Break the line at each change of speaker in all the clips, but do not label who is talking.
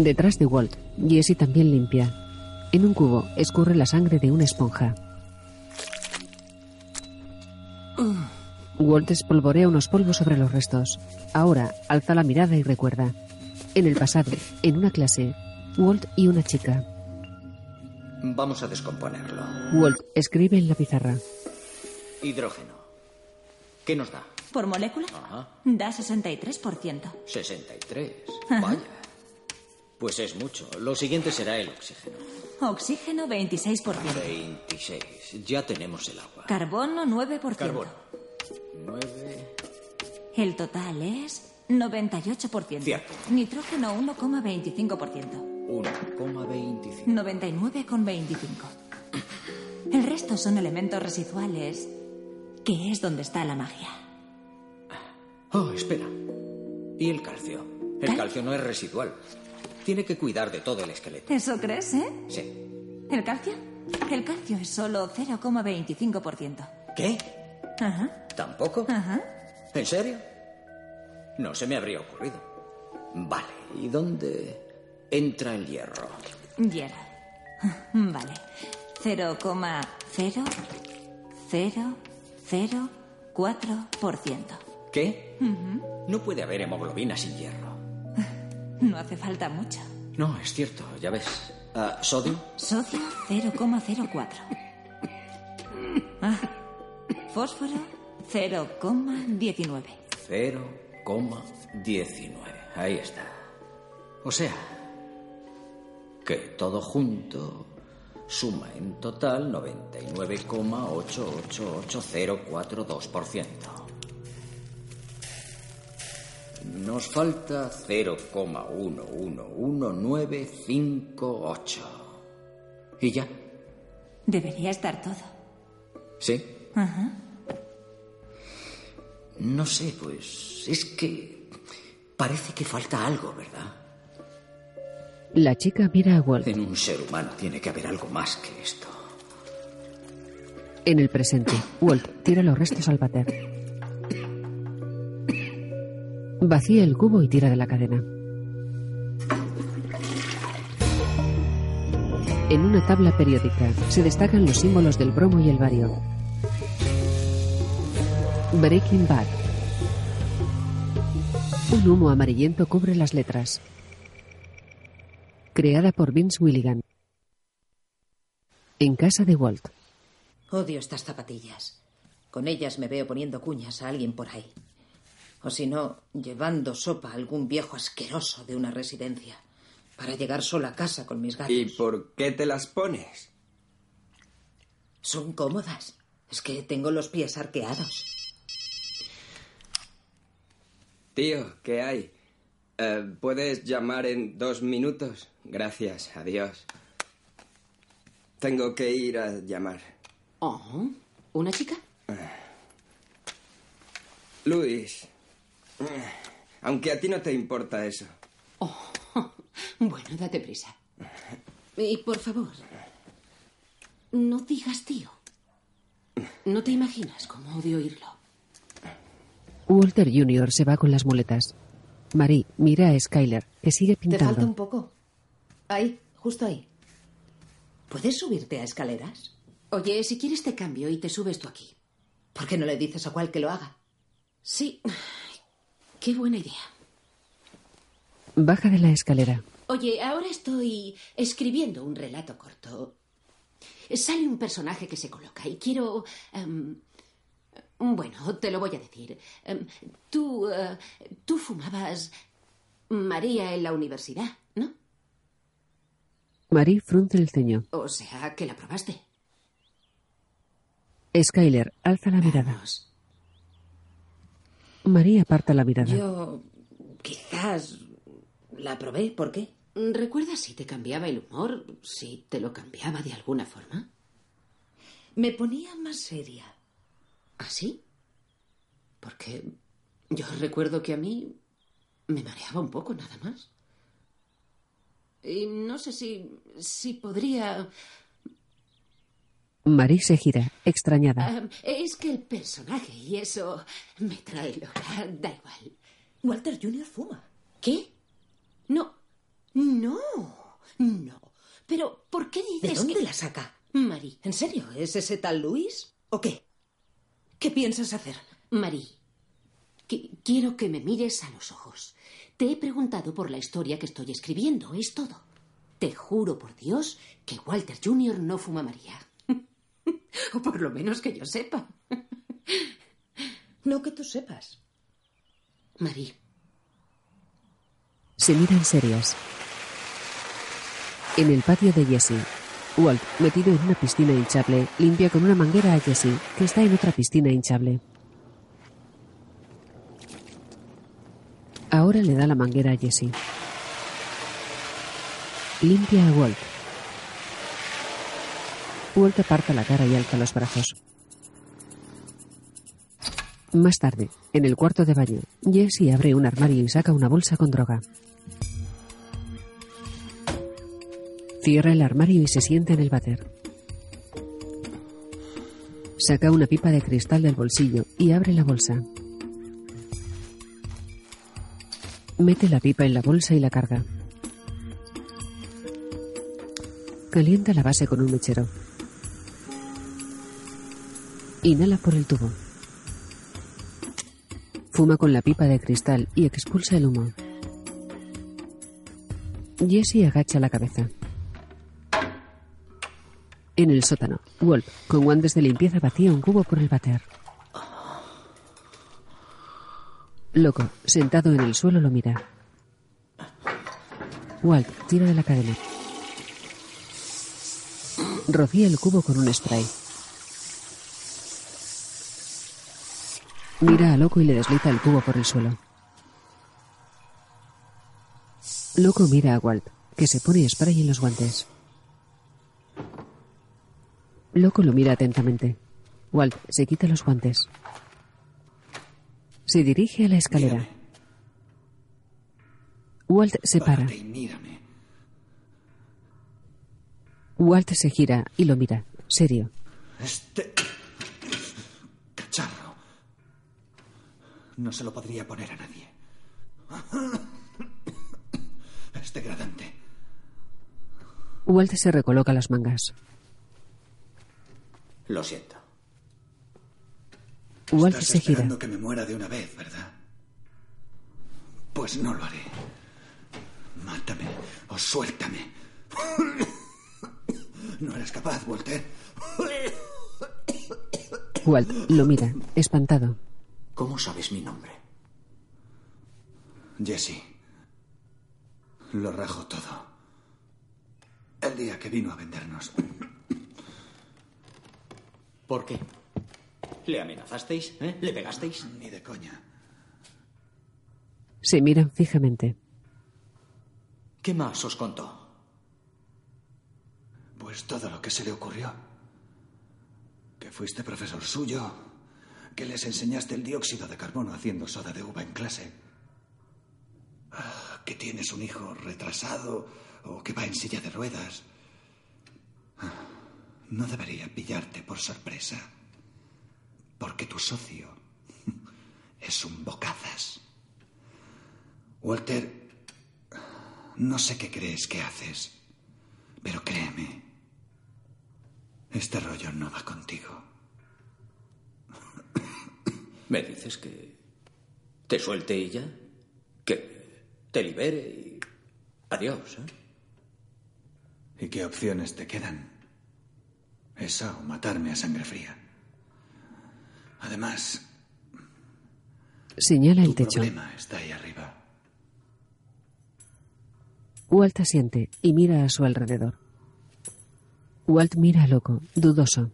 Detrás de Walt, Jessie también limpia. En un cubo escurre la sangre de una esponja. Walt espolvorea unos polvos sobre los restos. Ahora alza la mirada y recuerda. En el pasado, en una clase, Walt y una chica.
Vamos a descomponerlo.
Walt escribe en la pizarra.
Hidrógeno. ¿Qué nos da?
¿Por molécula?
Ajá.
Da 63%.
63.
Ajá.
Vaya. Pues es mucho. Lo siguiente será el oxígeno.
Oxígeno 26%.
26. Ya tenemos el agua.
Carbono 9%.
Carbono. 9.
El total es 98%.
Cierto.
Nitrógeno 1,25%.
1,25.
99,25. El resto son elementos residuales, que es donde está la magia.
Oh, espera. ¿Y el calcio? El
¿Cal-
calcio no es residual. Tiene que cuidar de todo el esqueleto.
¿Eso crees, eh?
Sí.
¿El calcio? El calcio es solo 0,25%.
¿Qué?
Ajá,
¿Tampoco?
ajá.
¿En serio? No se me habría ocurrido. Vale. ¿Y dónde entra el hierro?
Hierro. Vale. 0,00004%.
¿Qué? No puede haber hemoglobina sin hierro.
No hace falta mucho.
No, es cierto, ya ves. Ah, ¿Sodio?
Sodio 0,04. Ah, fósforo 0,19.
0,19. Ahí está. O sea, que todo junto suma en total 99,888042%. Nos falta 0,111958. ¿Y ya?
Debería estar todo.
¿Sí?
Ajá.
No sé, pues es que parece que falta algo, ¿verdad?
La chica mira a Walt.
En un ser humano tiene que haber algo más que esto.
En el presente, Walt tira los restos al váter. Vacía el cubo y tira de la cadena. En una tabla periódica se destacan los símbolos del bromo y el bario. Breaking Bad. Un humo amarillento cubre las letras. Creada por Vince Willigan. En casa de Walt.
Odio estas zapatillas. Con ellas me veo poniendo cuñas a alguien por ahí. O si no, llevando sopa a algún viejo asqueroso de una residencia. Para llegar sola a casa con mis gatos.
¿Y por qué te las pones?
Son cómodas. Es que tengo los pies arqueados.
Tío, ¿qué hay? Eh, ¿Puedes llamar en dos minutos? Gracias, adiós. Tengo que ir a llamar.
Oh, ¿una chica?
Luis, eh, aunque a ti no te importa eso.
Bueno, date prisa. Y por favor, no digas tío. No te imaginas cómo odio oírlo.
Walter Jr. se va con las muletas. Marie mira a Skyler, que sigue
¿Te falta un
pintando.
poco? Ahí, justo ahí. ¿Puedes subirte a escaleras?
Oye, si quieres te cambio y te subes tú aquí.
¿Por qué no le dices a cuál que lo haga?
Sí. Qué buena idea.
Baja de la escalera.
Oye, ahora estoy escribiendo un relato corto. Sale un personaje que se coloca y quiero... em, bueno, te lo voy a decir. Em, tú... eh, tú fumabas María en la universidad, ¿no?
Marie frunce el ceño.
O sea, que la probaste.
Skyler alza la mirada. Marie aparta la mirada.
Yo quizás la probé. ¿Por qué?
¿Recuerdas si te cambiaba el humor? Si te lo cambiaba de alguna forma.
Me ponía más seria.
¿Ah, sí? Porque yo recuerdo que a mí me mareaba un poco, nada más. Y no sé si, si podría...
Marie se gira, extrañada.
Ah, es que el personaje y eso me trae loca. Da igual.
Walter Jr. fuma.
¿Qué? No. No, no. Pero, ¿por qué
¿De
dices
dónde
que...
la saca?
Marie,
¿En serio? ¿Es ese tal Luis? ¿O qué? ¿Qué piensas hacer?
Marie, qui- quiero que me mires a los ojos. Te he preguntado por la historia que estoy escribiendo, es todo. Te juro por Dios que Walter Jr. no fuma María. o por lo menos que yo sepa.
No que tú sepas.
Marie,
Se miran serias. En el patio de Jessie, Walt, metido en una piscina hinchable, limpia con una manguera a Jessie, que está en otra piscina hinchable. Ahora le da la manguera a Jessie. Limpia a Walt. Walt aparta la cara y alza los brazos. Más tarde, en el cuarto de baño, Jessie abre un armario y saca una bolsa con droga. Cierra el armario y se sienta en el váter. Saca una pipa de cristal del bolsillo y abre la bolsa. Mete la pipa en la bolsa y la carga. Calienta la base con un mechero. Inhala por el tubo. Fuma con la pipa de cristal y expulsa el humo. Jesse agacha la cabeza. En el sótano, Wolf, con guantes de limpieza, vacía un cubo por el váter. Loco, sentado en el suelo, lo mira. Walt tira de la cadena. Rocía el cubo con un spray. Mira a Loco y le desliza el cubo por el suelo. Loco mira a Walt, que se pone spray en los guantes. Loco lo mira atentamente. Walt se quita los guantes. Se dirige a la escalera. Walt se para. Walt se gira y lo mira, serio.
Este cacharro no se lo podría poner a nadie. Es degradante.
Walt se recoloca las mangas.
Lo siento.
Walt
Estás
se gira.
esperando que me muera de una vez, ¿verdad? Pues no lo haré. Mátame o suéltame. No eres capaz, Walter.
Walt lo mira, espantado.
¿Cómo sabes mi nombre?
Jesse. Lo rajo todo. El día que vino a vendernos.
¿Por qué? ¿Le amenazasteis? ¿Eh? ¿Le pegasteis?
Ni de coña.
Se miran fijamente.
¿Qué más os contó?
Pues todo lo que se le ocurrió. Que fuiste profesor suyo. Que les enseñaste el dióxido de carbono haciendo soda de uva en clase. Ah, Que tienes un hijo retrasado o que va en silla de ruedas. Ah, No debería pillarte por sorpresa. Porque tu socio es un bocazas. Walter, no sé qué crees que haces, pero créeme, este rollo no va contigo.
¿Me dices que te suelte y ya? ¿Que te libere y... Adiós, ¿eh?
¿Y qué opciones te quedan? Esa o matarme a sangre fría. Además,
Señala el
tu
techo.
problema está ahí arriba.
Walt asiente y mira a su alrededor. Walt mira a Loco, dudoso.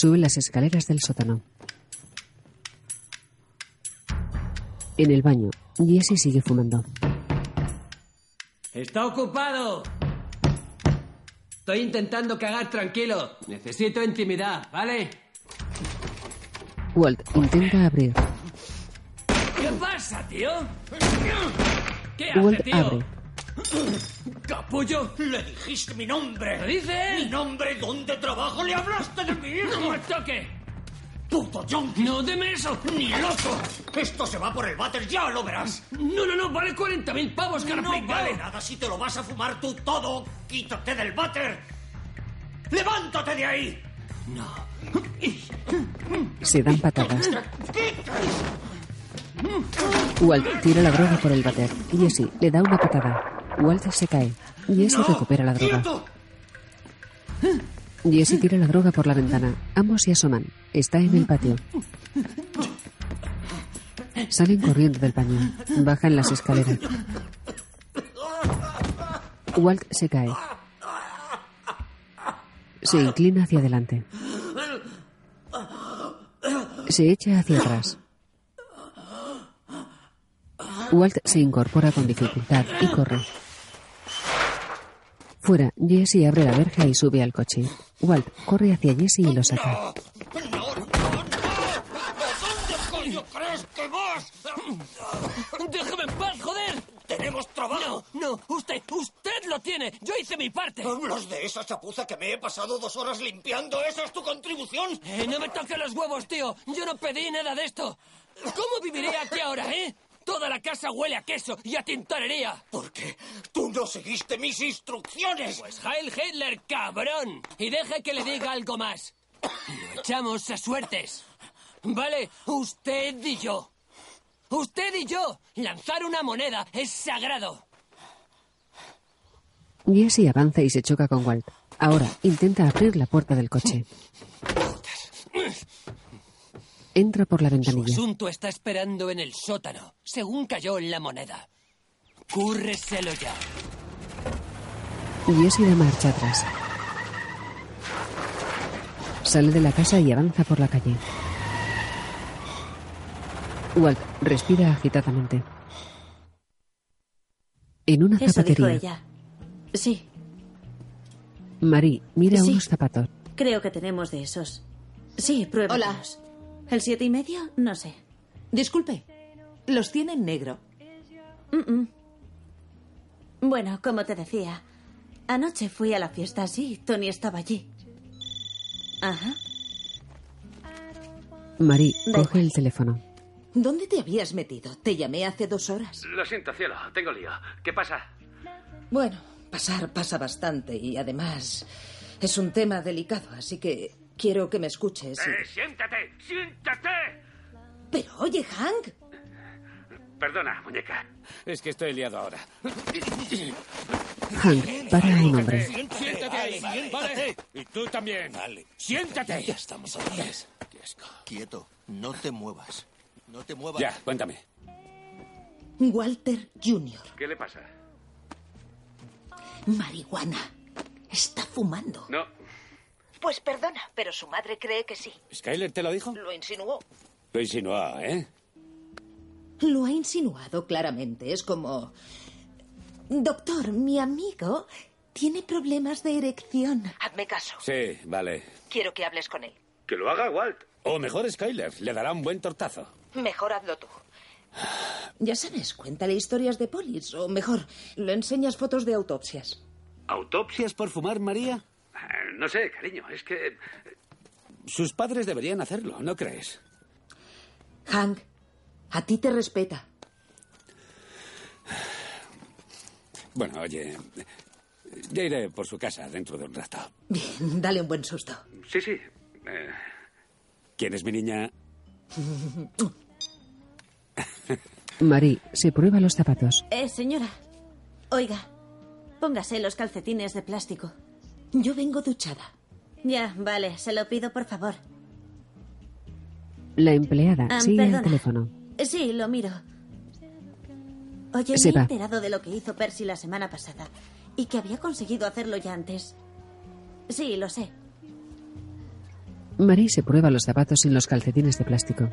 Sube las escaleras del sótano. En el baño, Jesse sigue fumando.
¡Está ocupado! Estoy intentando cagar tranquilo. Necesito intimidad, ¿vale?
Walt intenta abrir.
¿Qué pasa, tío? ¿Qué
Walt
hace, tío?
abre.
¡Capullo!
Le dijiste mi nombre.
¿Lo dice él?
Mi nombre, dónde trabajo, le hablaste de mí.
¡No me toque! ¡Puto junkie! ¡No, deme eso!
¡Ni loco! Esto se va por el váter, ya lo verás.
No, no, no, vale 40.000 pavos, cara
No vale nada si te lo vas a fumar tú todo. ¡Quítate del váter! ¡Levántate de ahí!
No.
Se dan patadas. Walt tira la droga por el váter. Jesse le da una patada. Walt se cae. Jesse
¡No!
recupera la droga.
¡Quieto!
Jesse tira la droga por la ventana. Ambos se asoman. Está en el patio. Salen corriendo del baño. Bajan las escaleras. Walt se cae. Se inclina hacia adelante. Se echa hacia atrás. Walt se incorpora con dificultad y corre. Fuera, Jesse abre la verja y sube al coche. Walt corre hacia Jesse y lo saca.
¿Dónde coño crees que vas?
¡Déjame en paz, joder!
¡Tenemos trabajo!
No, no, usted, usted lo tiene. Yo hice mi parte.
¿Hablas de esa chapuza que me he pasado dos horas limpiando? ¿Esa es tu contribución?
Eh, no me toque los huevos, tío. Yo no pedí nada de esto. ¿Cómo viviré aquí ahora, eh? Toda la casa huele a queso y a tintorería.
Porque tú no seguiste mis instrucciones.
Pues Heil Hitler, cabrón. Y deje que le diga algo más. Lo echamos a suertes. Vale, usted y yo. Usted y yo. Lanzar una moneda es sagrado.
Jesse avanza y se choca con Walt. Ahora intenta abrir la puerta del coche. Entra por la
Su
ventanilla.
asunto está esperando en el sótano, según cayó la moneda. Cúrreselo ya.
Jesse da marcha atrás. Sale de la casa y avanza por la calle. Walt respira agitadamente. En una
Eso dijo
zapatería,
ella. Sí,
Marie mira
Sí.
unos zapatos.
creo que tenemos de esos. Sí, pruébalos. ¿El siete y medio? No sé.
Disculpe, los tiene en negro.
Mm, mm. Bueno, como te decía, anoche fui a la fiesta, sí, Tony estaba allí. Ajá.
Marie
Da
coge el teléfono.
¿Dónde te habías metido? Te llamé hace dos horas.
Lo siento, cielo. Tengo lío. ¿Qué pasa?
Bueno, pasar pasa bastante y además es un tema delicado, así que quiero que me escuches. y-
Eh, siéntate, siéntate.
Pero oye, Hank,
Perdona, muñeca. Es que estoy liado ahora.
Hank para un hombre.
Siéntate ahí, ¿vale? Y tú también. Vale. Siéntate.
Ya estamos aquí. Quieto, no te muevas. No te muevas.
Ya, cuéntame.
Walter Jr.,
¿Qué le pasa?
marihuana. Está fumando.
No.
Pues perdona, pero su madre cree que sí.
¿Skyler te lo dijo?
Lo insinuó.
Lo insinuó, ¿eh?
Lo ha insinuado claramente. Es como... Doctor, mi amigo tiene problemas de erección. Hazme caso.
Sí, vale.
Quiero que hables con él.
Que lo haga Walt. O mejor Skyler. Le dará un buen tortazo.
Mejor hazlo tú. Ya sabes, cuéntale historias de polis. O mejor, lo enseñas fotos de autopsias.
¿Autopsias por fumar, María? No sé, cariño. Es que... Sus padres deberían hacerlo, ¿no crees?
Hank, a ti te respeta.
Bueno, oye... Ya iré por su casa dentro de un rato.
Bien, dale un buen susto.
Sí, sí. Eh, ¿Quién es mi niña?
Marie se prueba los zapatos.
Eh, señora. Oiga, póngase los calcetines de plástico.
Yo vengo duchada.
Ya, vale, se lo pido por favor.
La empleada
Ah,
sigue
perdona.
el teléfono.
Sí, lo miro. Oye,
Se
me he enterado de lo que hizo Percy la semana pasada y que había conseguido hacerlo ya antes. Sí, lo sé.
Marie se prueba los zapatos sin los calcetines de plástico.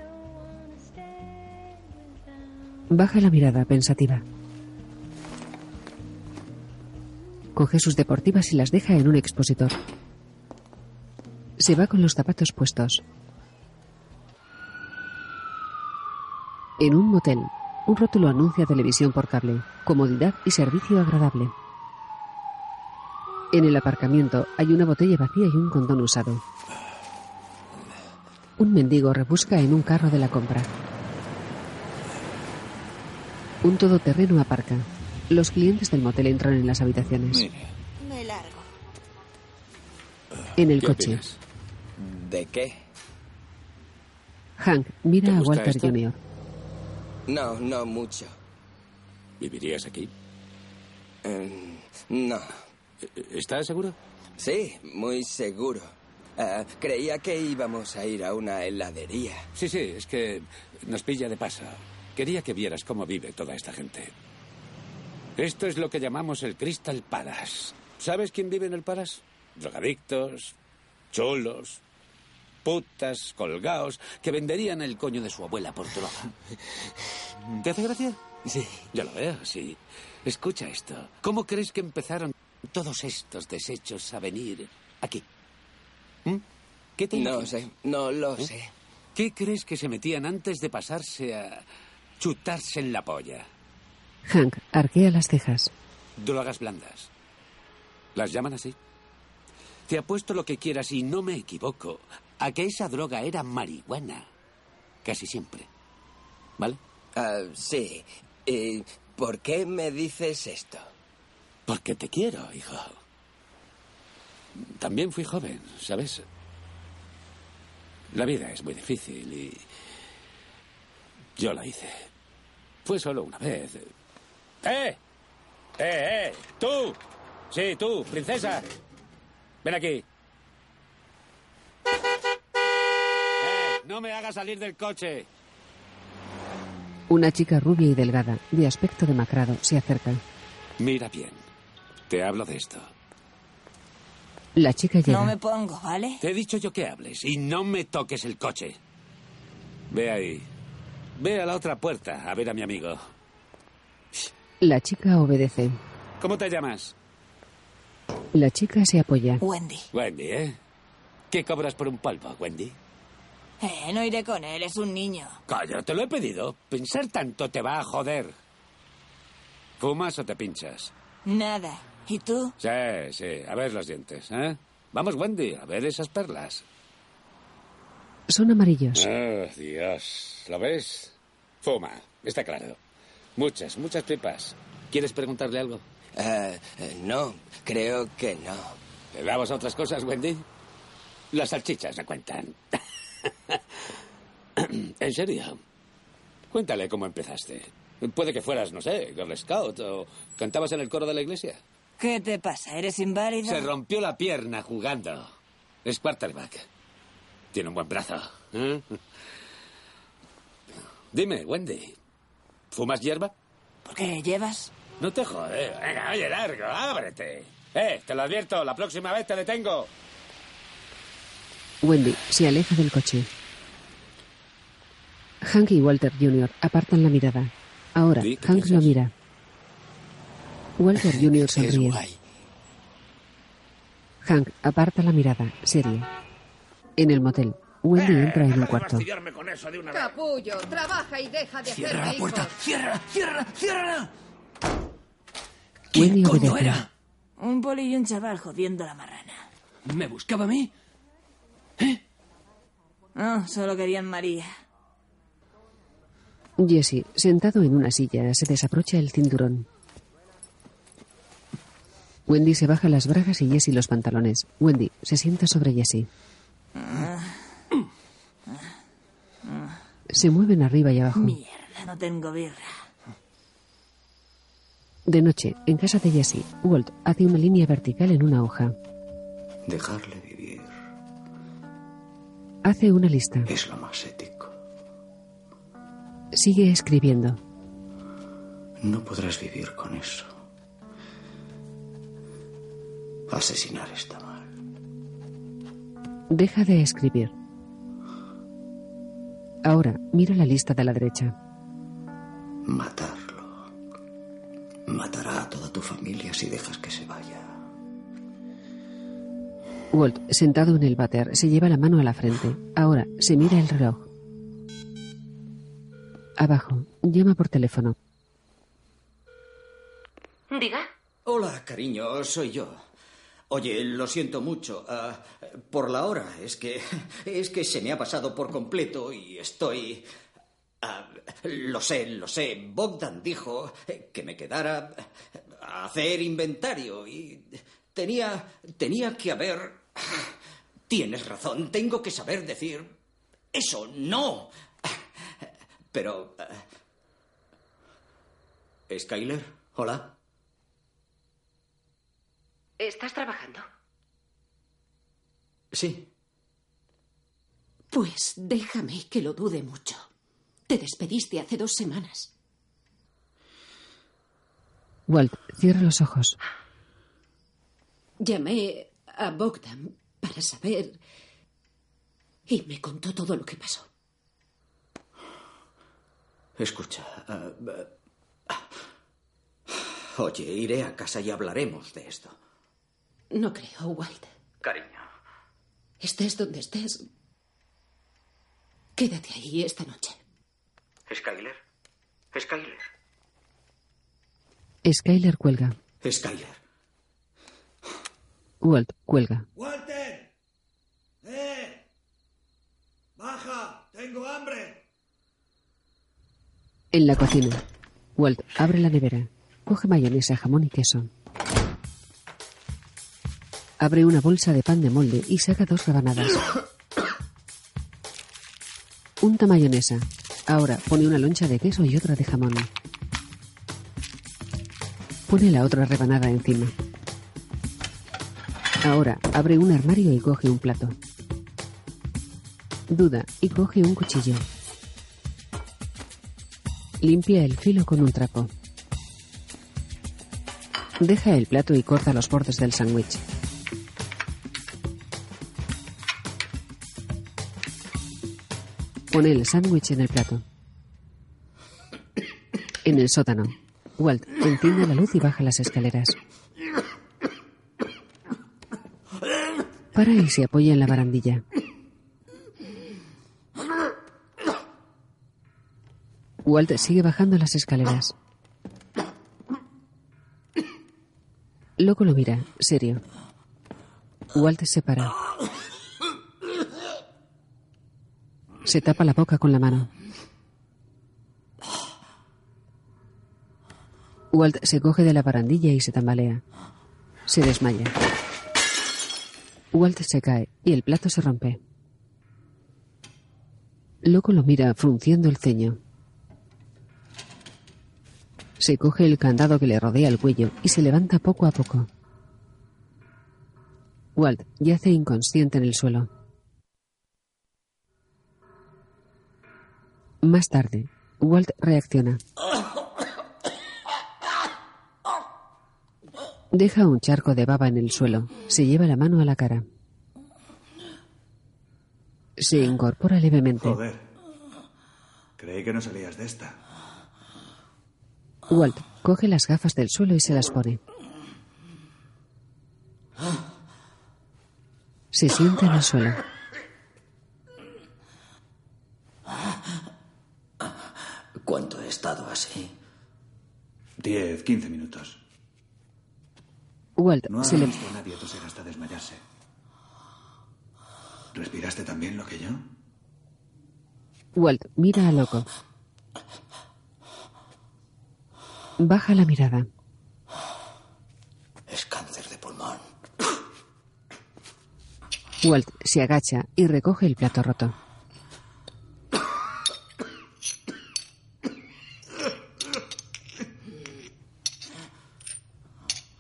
Baja la mirada pensativa. Coge sus deportivas y las deja en un expositor. Se va con los zapatos puestos. En un motel, un rótulo anuncia televisión por cable, comodidad y servicio agradable. En el aparcamiento hay una botella vacía y un condón usado. Un mendigo rebusca en un carro de la compra. Un todoterreno aparca. Los clientes del motel entran en las habitaciones.
Me largo.
En el
¿Qué
coche,
opinas? ¿De qué?
Hank mira
¿Te
a Walter
esto?
Jr.
No, no mucho.
¿Vivirías aquí?
Eh, no.
¿Estás seguro?
Sí, muy seguro. Ah, creía que íbamos a ir a una heladería.
Sí, sí, es que nos pilla de paso. Quería que vieras cómo vive toda esta gente. Esto es lo que llamamos el Crystal Palace. ¿Sabes quién vive en el Palace? Drogadictos, chulos, putas, colgaos, que venderían el coño de su abuela por droga. ¿Te hace gracia?
Sí.
Ya lo veo, sí. Escucha esto. ¿Cómo crees que empezaron todos estos desechos a venir aquí? ¿Mm? ¿Qué te
No sé, no lo
¿Eh?
sé.
¿Qué crees que se metían antes de pasarse a chutarse en la polla?
Hank arquea las cejas.
Drogas blandas. ¿Las llaman así? Te apuesto lo que quieras y no me equivoco a que esa droga era marihuana. Casi siempre. ¿Vale?
Ah, sí. ¿Y por qué me dices esto?
Porque te quiero, hijo. También fui joven, ¿sabes? La vida es muy difícil y... Yo la hice. Fue solo una vez. ¡Eh! ¡Eh, eh! ¡Tú! Sí, tú, princesa. Ven aquí. ¡Eh! No me hagas salir del coche.
Una chica rubia y delgada, de aspecto demacrado, se acerca.
Mira bien. Te hablo de esto.
La chica llega.
No me pongo, ¿vale?
Te he dicho yo que hables y no me toques el coche. Ve ahí. Ve a la otra puerta a ver a mi amigo.
La chica obedece.
¿Cómo te llamas?
La chica se apoya.
Wendy.
Wendy, ¿eh? ¿Qué cobras por un polvo, Wendy?
Eh, no iré con él, es un niño.
Calla, te lo he pedido. Pensar tanto te va a joder. ¿Fumas o te pinchas?
Nada. ¿Y tú?
Sí, sí. A ver los dientes, ¿eh? Vamos, Wendy, a ver esas perlas.
Son amarillos.
Oh, Dios. ¿Lo ves? Fuma, está claro. Muchas, muchas pipas. ¿Quieres preguntarle algo?
Eh, eh, no, creo que no.
¿Le damos a otras cosas, Wendy? Las salchichas me cuentan. en serio. Cuéntale cómo empezaste. Puede que fueras, no sé, Girl Scout o cantabas en el coro de la iglesia.
¿Qué te pasa? ¿Eres inválido?
Se rompió la pierna jugando. Es quarterback. Tiene un buen brazo. ¿eh? Dime, Wendy. ¿Fumas hierba?
¿Por qué llevas?
No te jode. Venga, oye, largo, ábrete. Eh, te lo advierto, la próxima vez te detengo.
Wendy se aleja del coche. Hank y Walter Jr. apartan la mirada. Ahora,
Sí, ¿qué
Hank lo mira. Walter Jr. Sonríe. Hank aparta la mirada, serio. En el motel, Wendy
Eh,
entra en un cuarto.
con eso de una
Capullo, trabaja y deja de
Cierra
hacerme
la puerta.
hijos.
Cierra, cierra, cierra.
Wendy
coño
obedece.
era?
Un poli y un chaval jodiendo la marrana.
¿Me buscaba a mí?
No, solo querían María.
Jesse, sentado en una silla, se desabrocha el cinturón. Wendy se baja las bragas y Jesse los pantalones. Wendy se sienta sobre Jesse. Se mueven arriba y abajo.
Mierda, no tengo birra.
De noche, en casa de Jesse, Walt hace una línea vertical en una hoja.
Dejarle vivir
Hace una lista.
es lo más ético.
Sigue escribiendo.
No podrás vivir con eso. Asesinar está mal.
Deja de escribir. Ahora, mira la lista de la derecha.
Matarlo. Matará a toda tu familia si dejas que se vaya.
Walt, sentado en el váter, se lleva la mano a la frente. Ahora, se mira el reloj. Abajo, llama por teléfono.
Diga.
Hola, cariño, soy yo. Oye, lo siento mucho. Ah, por la hora, es que. Es que se me ha pasado por completo y estoy. ah, lo sé, lo sé. Bogdan dijo que me quedara a hacer inventario y tenía. tenía que haber. Tienes razón, tengo que saber decir. Eso, no. Pero. ah, Skyler, hola.
¿Estás trabajando?
Sí.
Pues déjame que lo dude mucho. Te despediste hace dos semanas.
Walt cierra los ojos.
Llamé a Bogdan para saber y me contó todo lo que pasó.
Escucha. ah, ah, oye, iré a casa y hablaremos de esto.
No creo, Walt.
Cariño.
Estés donde estés. Quédate ahí esta noche.
Skyler. Skyler.
Skyler cuelga.
Skyler.
Walt cuelga.
¡Walter! ¡Eh! ¡Baja! ¡Tengo hambre!
En la cocina. Walt abre la nevera. Coge mayonesa, jamón y queso. Abre una bolsa de pan de molde y saca dos rebanadas. Unta mayonesa. Ahora pone una loncha de queso y otra de jamón. Pone la otra rebanada encima. Ahora abre un armario y coge un plato. Duda y coge un cuchillo. Limpia el filo con un trapo. Deja el plato y corta los bordes del sándwich. Pone el sándwich en el plato. En el sótano, Walt enciende la luz y baja las escaleras. Para y se apoya en la barandilla. Walt sigue bajando las escaleras. Loco lo mira, serio. Walt se para. Se tapa la boca con la mano. Walt se coge de la barandilla y se tambalea. Se desmaya. Walt se cae y el plato se rompe. Loco lo mira frunciendo el ceño. Se coge el candado que le rodea el cuello y se levanta poco a poco. Walt yace inconsciente en el suelo. Más tarde, Walt reacciona. Deja un charco de baba en el suelo. Se lleva la mano a la cara. Se incorpora levemente.
Joder. Creí que no salías de esta.
Walt coge las gafas del suelo y se las pone. Se sienta en el suelo.
¿Cuánto he estado así?
Diez, quince minutos.
Walt
No
se le...
visto a nadie toser hasta desmayarse. ¿Respiraste también lo que yo?
Walt mira a Loco. Baja la mirada.
Es cáncer de pulmón.
Walt se agacha y recoge el plato roto.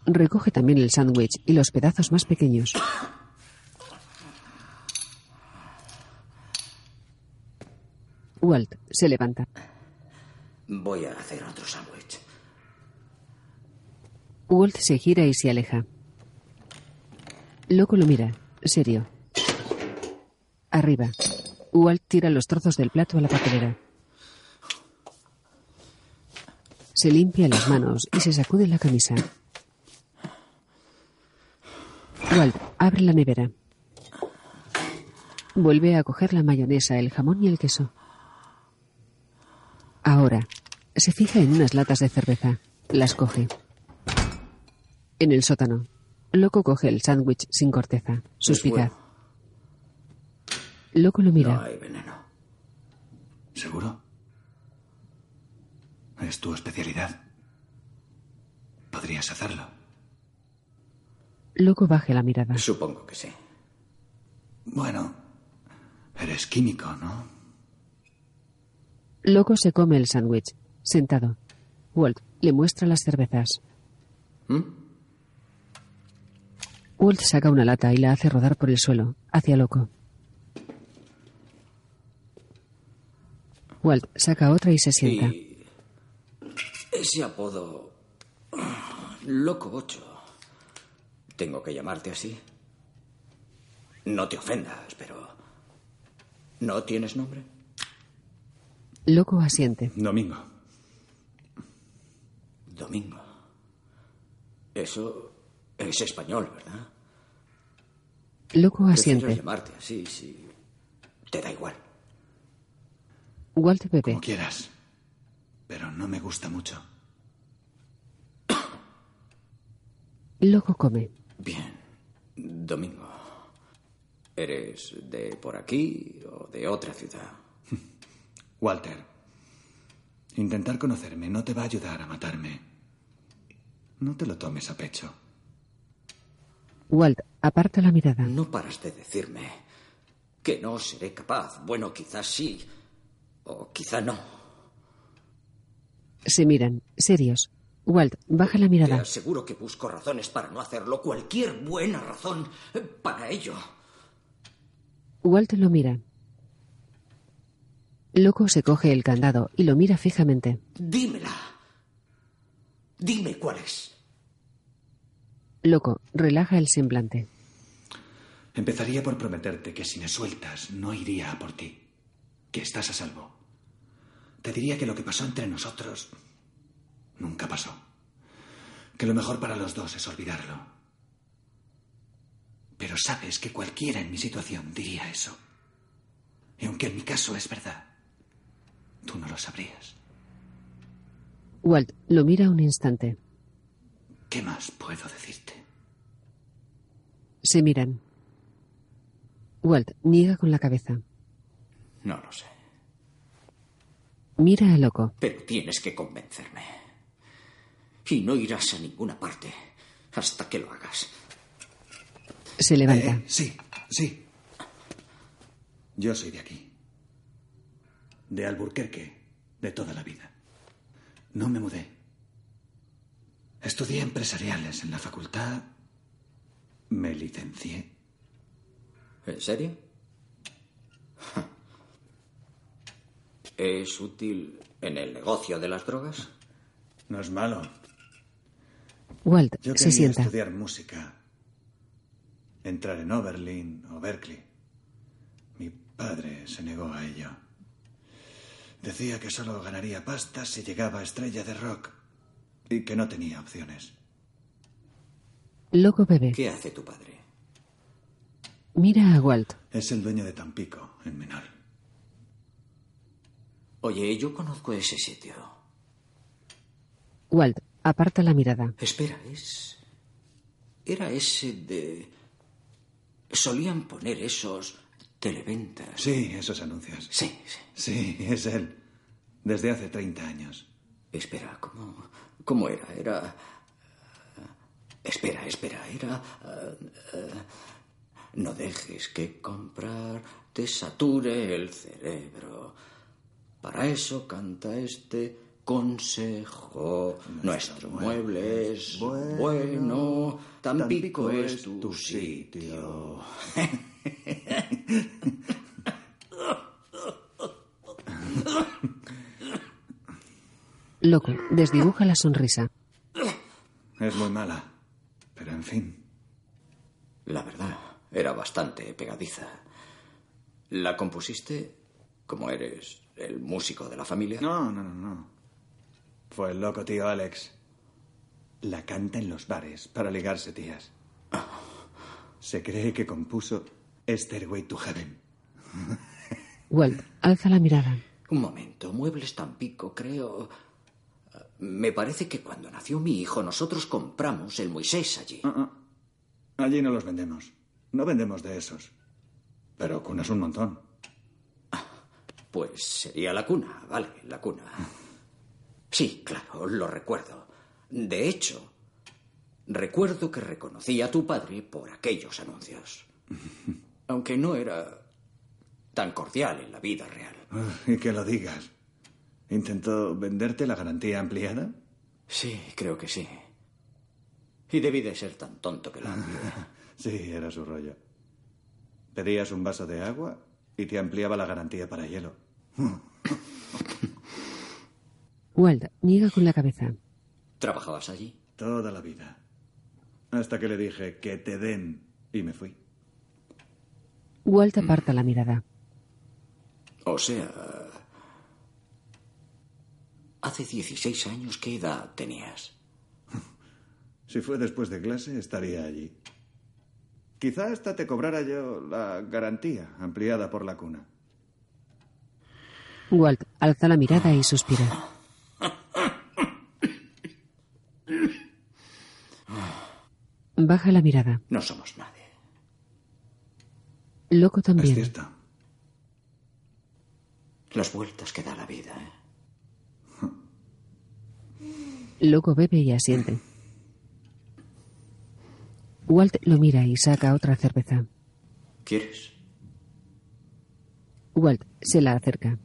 Recoge también el sándwich y los pedazos más pequeños. Walt se levanta.
Voy a hacer otro sándwich.
Walt se gira y se aleja. Loco lo mira, serio. Arriba. Walt tira los trozos del plato a la papelera. Se limpia las manos y se sacude la camisa. Walt abre la nevera. Vuelve a coger la mayonesa, el jamón y el queso. Ahora, se fija en unas latas de cerveza. Las coge. En el sótano, Loco coge el sándwich sin corteza. Suspicaz. Loco lo mira.
No hay veneno. ¿Seguro? Es tu especialidad. Podrías hacerlo.
Loco baja la mirada.
Supongo que sí.
Bueno, eres químico, ¿no?
Loco se come el sándwich. Sentado. Walt le muestra las cervezas.
¿Mm?
Walt saca una lata y la hace rodar por el suelo, hacia Loco. Walt saca otra y se sienta.
Y ese apodo... Loco Ocho. ¿Tengo que llamarte así? No te ofendas, pero... ¿No tienes nombre?
Loco asiente.
Domingo.
Domingo. Eso es español, ¿verdad?
Loco
Prefiero
asiente.
llamarte así, si te da igual.
Walt bebe.
Como quieras. Pero no me gusta mucho.
Loco come.
Bien, Domingo. ¿Eres de por aquí o de otra ciudad?
Walter, intentar conocerme no te va a ayudar a matarme. No te lo tomes a pecho.
Walt aparta la mirada.
No paras de decirme que no seré capaz. Bueno, quizás sí, o quizá no.
Se miran, serios. Walt baja la
Te
mirada.
aseguro que busco razones para no hacerlo. Cualquier buena razón para ello.
Walt lo mira. Loco se coge el candado y lo mira fijamente.
Dímela. Dime cuál es.
Loco relaja el semblante.
Empezaría por prometerte que si me sueltas no iría a por ti. Que estás a salvo. Te diría que lo que pasó entre nosotros nunca pasó. Que lo mejor para los dos es olvidarlo. Pero sabes que cualquiera en mi situación diría eso. Y aunque en mi caso es verdad, tú no lo sabrías.
Walt lo mira un instante.
¿Qué más puedo decirte?
Se miran. Walt niega con la cabeza.
No lo sé.
Mira a Loco.
Pero tienes que convencerme. Y no irás a ninguna parte hasta que lo hagas.
Se levanta.
Eh, sí, sí. Yo soy de aquí. De Alburquerque, de toda la vida. No me mudé. Estudié empresariales en la facultad. Me licencié.
¿En serio? ¿Es útil en el negocio de las drogas?
No es malo.
Walt
Yo
se sienta.
estudiar música. Entrar en Oberlin o Berkeley. Mi padre se negó a ello. Decía que solo ganaría pasta si llegaba a estrella de rock y que no tenía opciones.
Loco bebe.
¿Qué hace tu padre?
Mira a Walt.
Es el dueño de Tampico, en Menor.
Oye, yo conozco ese sitio.
Walt aparta la mirada.
Espera, es... Era ese de... Solían poner esos televentas.
Sí, esos anuncios.
Sí, sí.
Sí, es él. Desde hace 30 años.
Espera, ¿cómo, cómo era? Era... Espera, espera, era... eh, no dejes que comprar te sature el cerebro. Para eso canta este consejo. Nuestro mueble es bueno, Tampico es tu sitio.
Loco desdibuja la sonrisa.
Es muy mala. Pero en fin.
La verdad, era bastante pegadiza. ¿La compusiste como eres el músico de la familia?
No, no, no, no. Fue el loco tío Alex. La canta en los bares para ligarse tías. Se cree que compuso Stairway to Heaven.
Walt alza la mirada.
Un momento, Muebles Tampico, creo. Me parece que cuando nació mi hijo nosotros compramos el Moisés allí.
Ah, Allí no los vendemos. No vendemos de esos. Pero cunas un montón.
Pues sería la cuna, vale, la cuna. Sí, claro, lo recuerdo. De hecho, recuerdo que reconocí a tu padre por aquellos anuncios. Aunque no era tan cordial en la vida real.
Ah, Y que lo digas. ¿Intentó venderte la garantía ampliada?
Sí, creo que sí. Y debí de ser tan tonto que lo amplió.
Sí, era su rollo. Pedías un vaso de agua y te ampliaba la garantía para hielo.
Walt niega con la cabeza.
¿Trabajabas allí?
Toda la vida. Hasta que le dije que te den y me fui.
Walt aparta la mirada.
O sea... Hace 16 años, ¿qué edad tenías?
Si fue después de clase, estaría allí. Quizá hasta te cobrara yo la garantía ampliada por la cuna.
Walt alza la mirada y suspira. Baja la mirada.
No somos nadie.
Loco también.
Es cierto.
Las vueltas que da la vida, ¿eh?
Loco bebe y asiente. Walt lo mira y saca otra cerveza.
¿Quieres?
Walt se la acerca.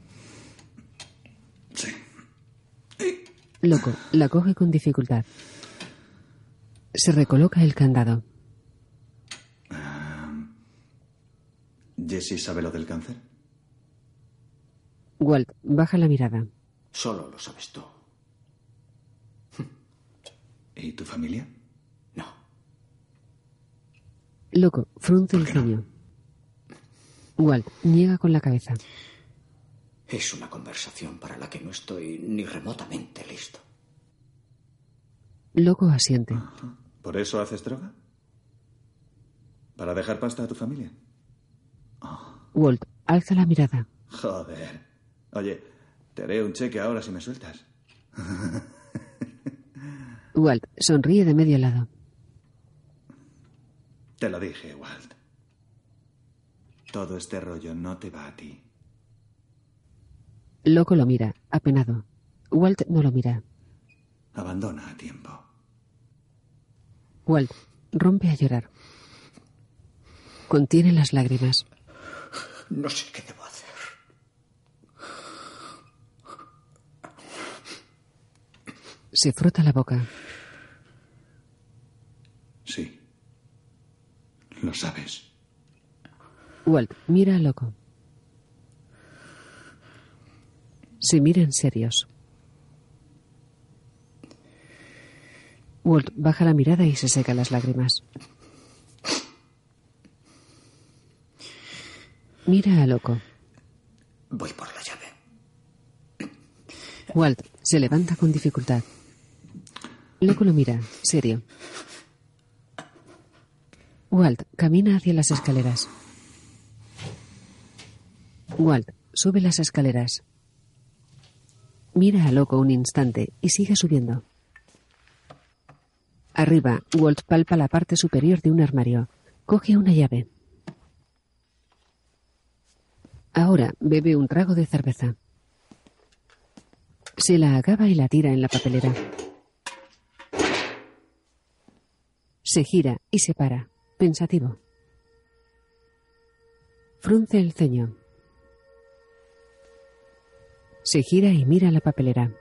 Loco la coge con dificultad. Se recoloca el candado.
¿Jessie sabe lo del cáncer?
Walt baja la mirada.
Solo lo sabes tú.
¿Y tu familia?
Loco frunce el ceño. Walt niega con la cabeza.
Es una conversación para la que no estoy ni remotamente listo.
Loco asiente.
¿Por eso haces droga? ¿Para dejar pasta a tu familia?
Walt alza la mirada.
Joder. Oye, te haré un cheque ahora si me sueltas.
Walt sonríe de medio lado.
Te lo dije, Walt. Todo este rollo no te va a ti.
Loco lo mira, apenado. Walt no lo mira.
Abandona a tiempo.
Walt rompe a llorar. Contiene las lágrimas.
No sé qué debo hacer.
Se frota la boca.
Sí. Lo sabes.
Walt mira a Loco. Se miran serios. Walt baja la mirada y se seca las lágrimas. Mira a Loco.
Voy por la llave.
Walt se levanta con dificultad. Loco lo mira, serio. Walt camina hacia las escaleras. Walt sube las escaleras. Mira a Loco un instante y sigue subiendo. Arriba, Walt palpa la parte superior de un armario. Coge una llave. Ahora bebe un trago de cerveza. Se la acaba y la tira en la papelera. Se gira y se para, pensativo. Frunce el ceño. Se gira y mira la papelera.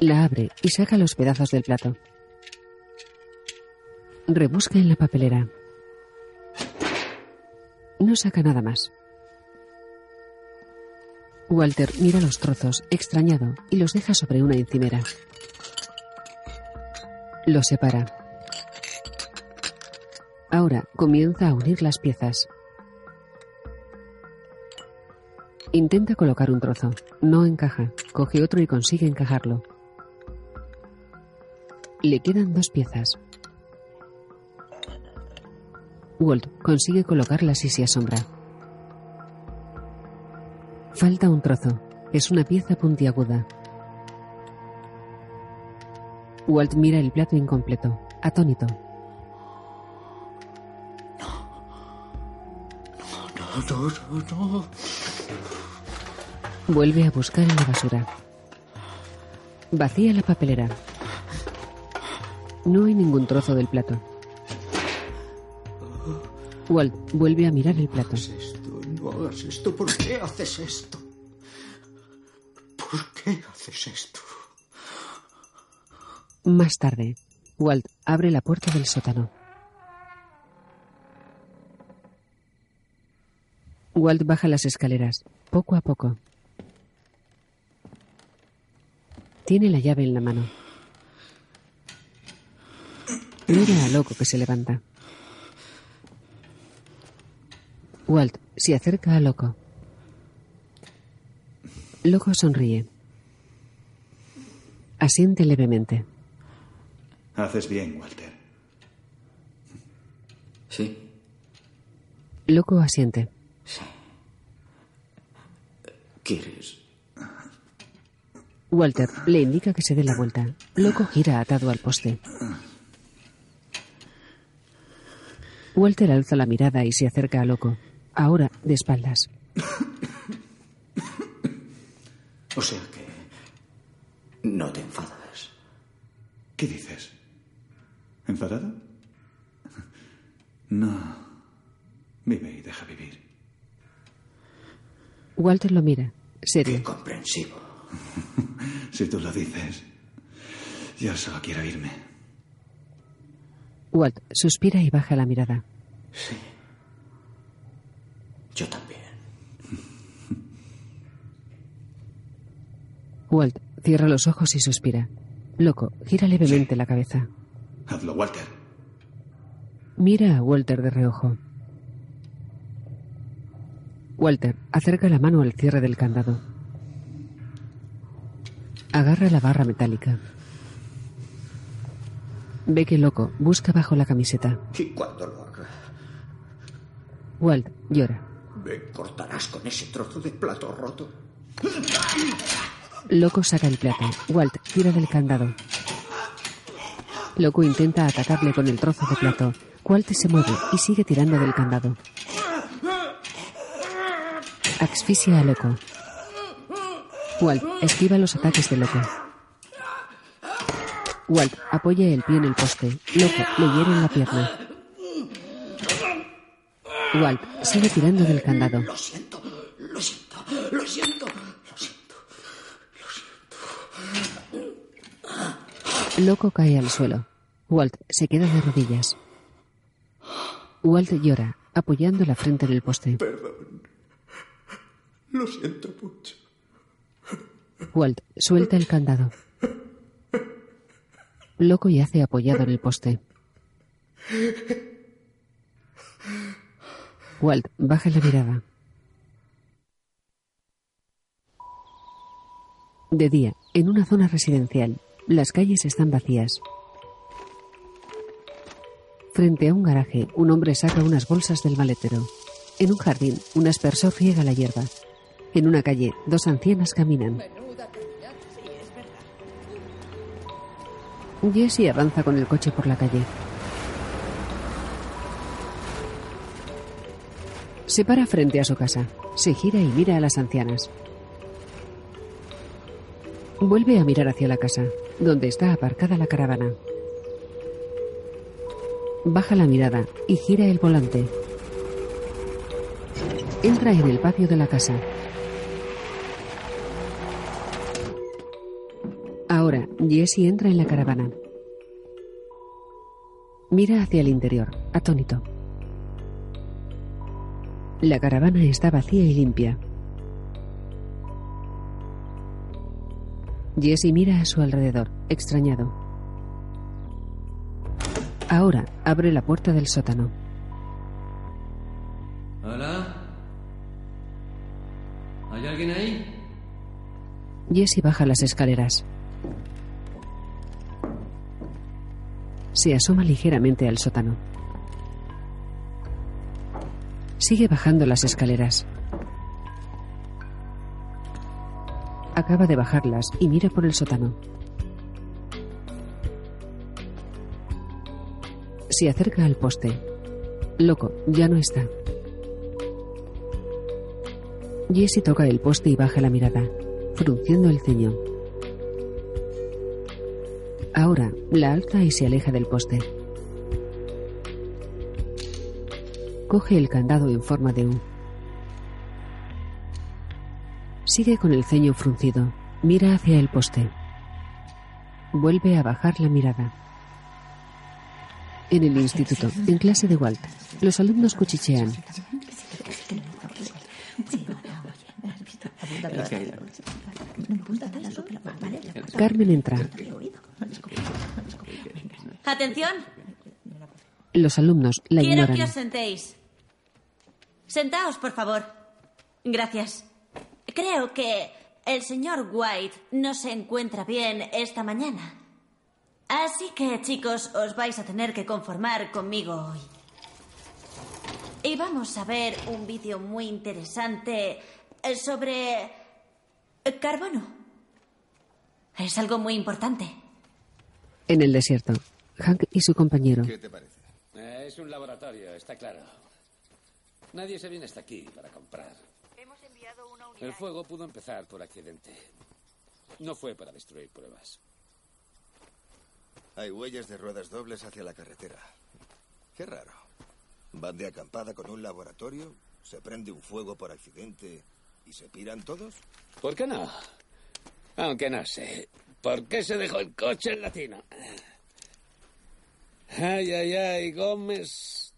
La abre y saca los pedazos del plato. Rebusca en la papelera. No saca nada más. Walter mira los trozos, extrañado, y los deja sobre una encimera. Los separa. Ahora comienza a unir las piezas. Intenta colocar un trozo. No encaja. Coge otro y consigue encajarlo. Le quedan dos piezas. Walt consigue colocarlas y se asombra. Falta un trozo. Es una pieza puntiaguda. Walt mira el plato incompleto. atónito.
No, no, no.
Vuelve a buscar en la basura. Vacía la papelera. No hay ningún trozo del plato. Walt vuelve a mirar el plato.
No hagas esto. ¿Por qué haces esto? ¿Por qué haces esto?
Más tarde, Walt abre la puerta del sótano. Walt baja las escaleras, poco a poco. Tiene la llave en la mano. Mira a Loco que se levanta. Walt se acerca a Loco. Loco sonríe. Asiente levemente.
Haces bien, Walter.
Sí.
Loco asiente.
¿Quieres?
Walter le indica que se dé la vuelta. Loco gira atado al poste. Walter alza la mirada y se acerca a Loco. Ahora de espaldas.
O sea que... No te enfadas.
¿Qué dices? ¿Enfadado? No. Vive y deja vivir.
Walter lo mira, serio.
Comprensivo.
Si tú lo dices. Yo solo quiero irme.
Walt suspira y baja la mirada.
Sí. Yo también.
Walt cierra los ojos y suspira. Loco, gira levemente la cabeza.
Hazlo, Walter.
Mira a Walter de reojo. Walter acerca la mano al cierre del candado. Agarra la barra metálica. Ve que Loco busca bajo la camiseta.
Y cuando lo haga,
Walt llora.
me cortarás con ese trozo de plato roto.
Loco saca el plato. Walt tira del candado. Loco intenta atacarle con el trozo de plato. Walt se mueve y sigue tirando del candado. Asfixia a Loco. Walt esquiva los ataques de Loco. Walt apoya el pie en el poste. Loco le hiere en la pierna. Walt sigue tirando del candado.
Lo siento, lo siento, lo siento, lo siento.
Loco cae al suelo. Walt se queda de rodillas. Walt llora, apoyando la frente en el poste.
Perdón. Lo siento mucho.
Walt suelta el candado. Loco yace apoyado en el poste. Walt baja la mirada. De día, en una zona residencial, las calles están vacías. Frente a un garaje, un hombre saca unas bolsas del maletero. En un jardín, un aspersor riega la hierba. En una calle, dos ancianas caminan. Jesse avanza con el coche por la calle. Se para frente a su casa. Se gira y mira a las ancianas. Vuelve a mirar hacia la casa, donde está aparcada la caravana. Baja la mirada y gira el volante. Entra en el patio de la casa. Jesse entra en la caravana. Mira hacia el interior, atónito. La caravana está vacía y limpia. Jesse mira a su alrededor, extrañado. Ahora abre la puerta del sótano.
¿Hola? ¿Hay alguien ahí?
Jesse baja las escaleras. Se asoma ligeramente al sótano. Sigue bajando las escaleras. Acaba de bajarlas y mira por el sótano. Se acerca al poste. Loco, ya no está. Jesse toca el poste y baja la mirada, frunciendo el ceño. Ahora la alza y se aleja del poste. Coge el candado en forma de U. Sigue con el ceño fruncido. Mira hacia el poste. Vuelve a bajar la mirada. En el instituto, en clase de Walt, los alumnos cuchichean. Carmen entra.
Atención,
Los alumnos la
quiero que
ignoran.
os sentéis. Sentaos, por favor. Gracias. Creo que el señor White no se encuentra bien esta mañana. Así que, chicos, os vais a tener que conformar conmigo hoy. Y vamos a ver un vídeo muy interesante eh, sobre carbono. Es algo muy importante.
En el desierto, Hank y su compañero.
te parece? Eh, es un laboratorio, está claro. Nadie se viene hasta aquí para comprar. El fuego pudo empezar por accidente. No fue para destruir pruebas.
Hay huellas de ruedas dobles hacia la carretera. Qué raro. Van de acampada con un laboratorio, se prende un fuego por accidente y se piran todos.
¿Por qué no? Aunque no sé. ¿Por qué se dejó el coche en latino? Ay, ay, ay, Gómez.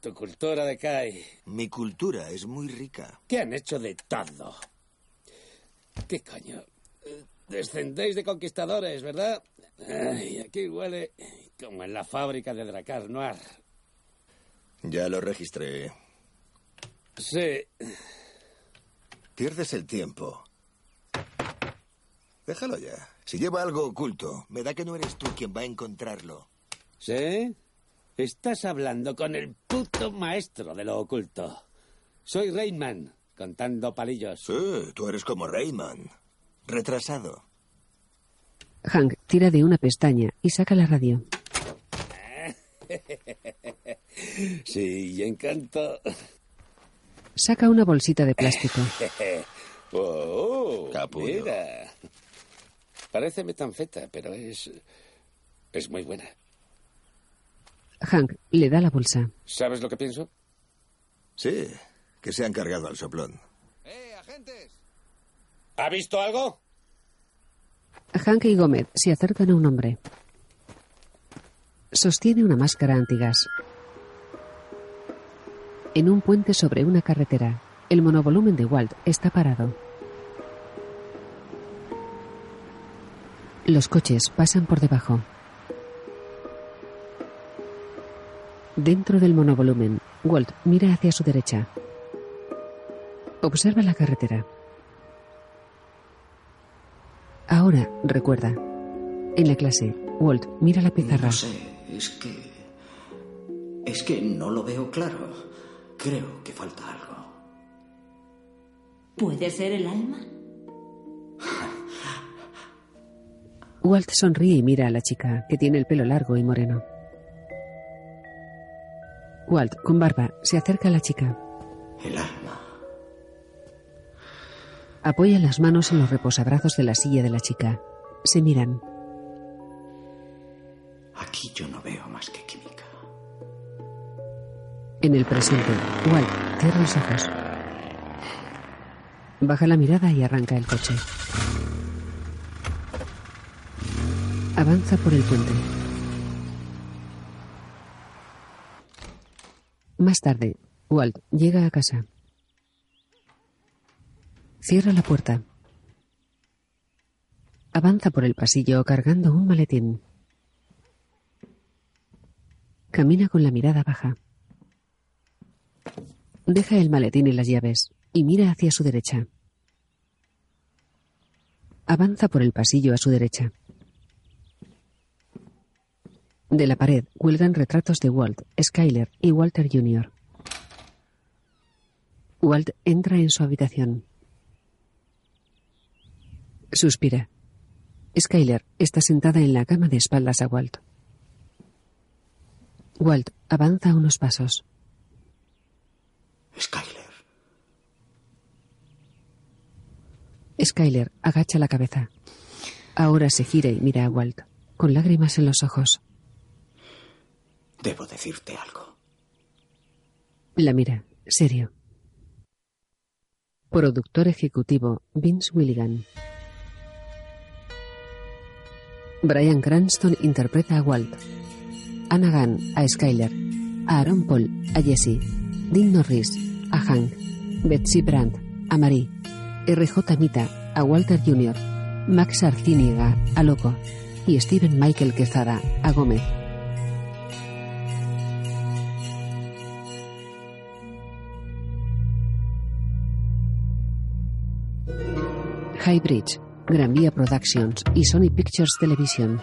Tu cultura decae.
Mi cultura es muy rica.
¿Qué han hecho de todo? ¿Qué coño? Descendéis de conquistadores, ¿verdad? Ay, aquí huele como en la fábrica de Dracar Noir.
Ya lo registré.
Sí.
Pierdes el tiempo. Déjalo ya. Si lleva algo oculto, me da que no eres tú quien va a encontrarlo.
¿Sí? Estás hablando con el puto maestro de lo oculto. Soy Rayman, contando palillos.
Sí, tú eres como Rayman. Retrasado.
Hank tira de una pestaña y saca la radio.
Sí, y encanto.
Saca una bolsita de plástico.
oh,
Capullo.
mira. Parece metanfeta, pero es. es muy buena.
Hank le da la bolsa.
¿Sabes lo que pienso?
Sí, que se han cargado al soplón.
¿Ha visto algo?
Hank y Gómez se acercan a un hombre. Sostiene una máscara antigas. En un puente sobre una carretera, el monovolumen de Walt está parado. Los coches pasan por debajo. Dentro del monovolumen, Walt mira hacia su derecha. Observa la carretera. Ahora, recuerda. En la clase, Walt mira la pizarra.
No sé, es que... Es que no lo veo claro. Creo que falta algo.
¿Puede ser el alma?
Walt sonríe y mira a la chica, que tiene el pelo largo y moreno. Walt, con barba, se acerca a la chica.
El alma.
Apoya las manos en los reposabrazos de la silla de la chica. Se miran.
Aquí yo no veo más que química.
En el presente, Walt cierra los ojos. Baja la mirada y arranca el coche. Avanza por el puente. Más tarde, Walt llega a casa. Cierra la puerta. Avanza por el pasillo cargando un maletín. Camina con la mirada baja. Deja el maletín y las llaves y mira hacia su derecha. Avanza por el pasillo a su derecha. De la pared cuelgan retratos de Walt, Skyler y Walter Jr. Walt entra en su habitación. Suspira. Skyler está sentada en la cama de espaldas a Walt. Walt avanza unos pasos.
Skyler.
Skyler agacha la cabeza. Ahora se gira y mira a Walt, con lágrimas en los ojos.
Debo decirte algo.
La mira, serio. Productor ejecutivo Vince Willigan. Brian Cranston interpreta a Walt. Anna Gunn a Skyler. A Aaron Paul a Jesse. Dean Norris a Hank. Betsy Brandt a Marie. RJ Mita a Walter Jr. Max Arciniga a Loco. Y Steven Michael Quezada a Gómez. High Bridge, Gran Vía Productions y Sony Pictures Television.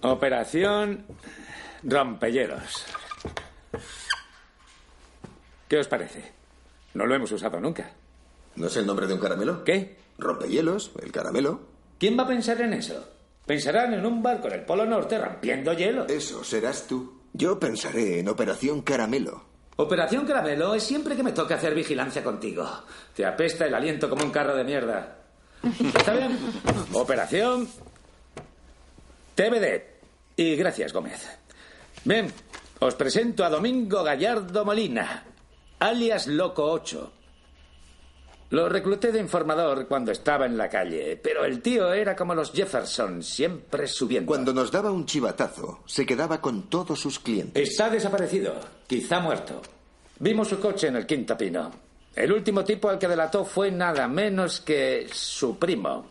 Operación Rompehielos. ¿Qué os parece? No lo hemos usado nunca.
¿No es el nombre de un caramelo?
¿Qué?
Rompehielos, el caramelo.
¿Quién va a pensar en eso? Pensarán en un barco en el Polo Norte rompiendo hielo.
Eso serás tú. Yo pensaré en Operación Caramelo.
Operación Caramelo es siempre que me toca hacer vigilancia contigo. Te apesta el aliento como un carro de mierda. ¿Está bien? Operación TBD. Y gracias, Gómez. Bien, os presento a Domingo Gallardo Molina, alias Loco 8. Lo recluté de informador cuando estaba en la calle, pero el tío era como los Jefferson, siempre subiendo.
Cuando nos daba un chivatazo, se quedaba con todos sus clientes.
Está desaparecido, quizá muerto. Vimos su coche en el Quinto Pino. El último tipo al que delató fue nada menos que su primo,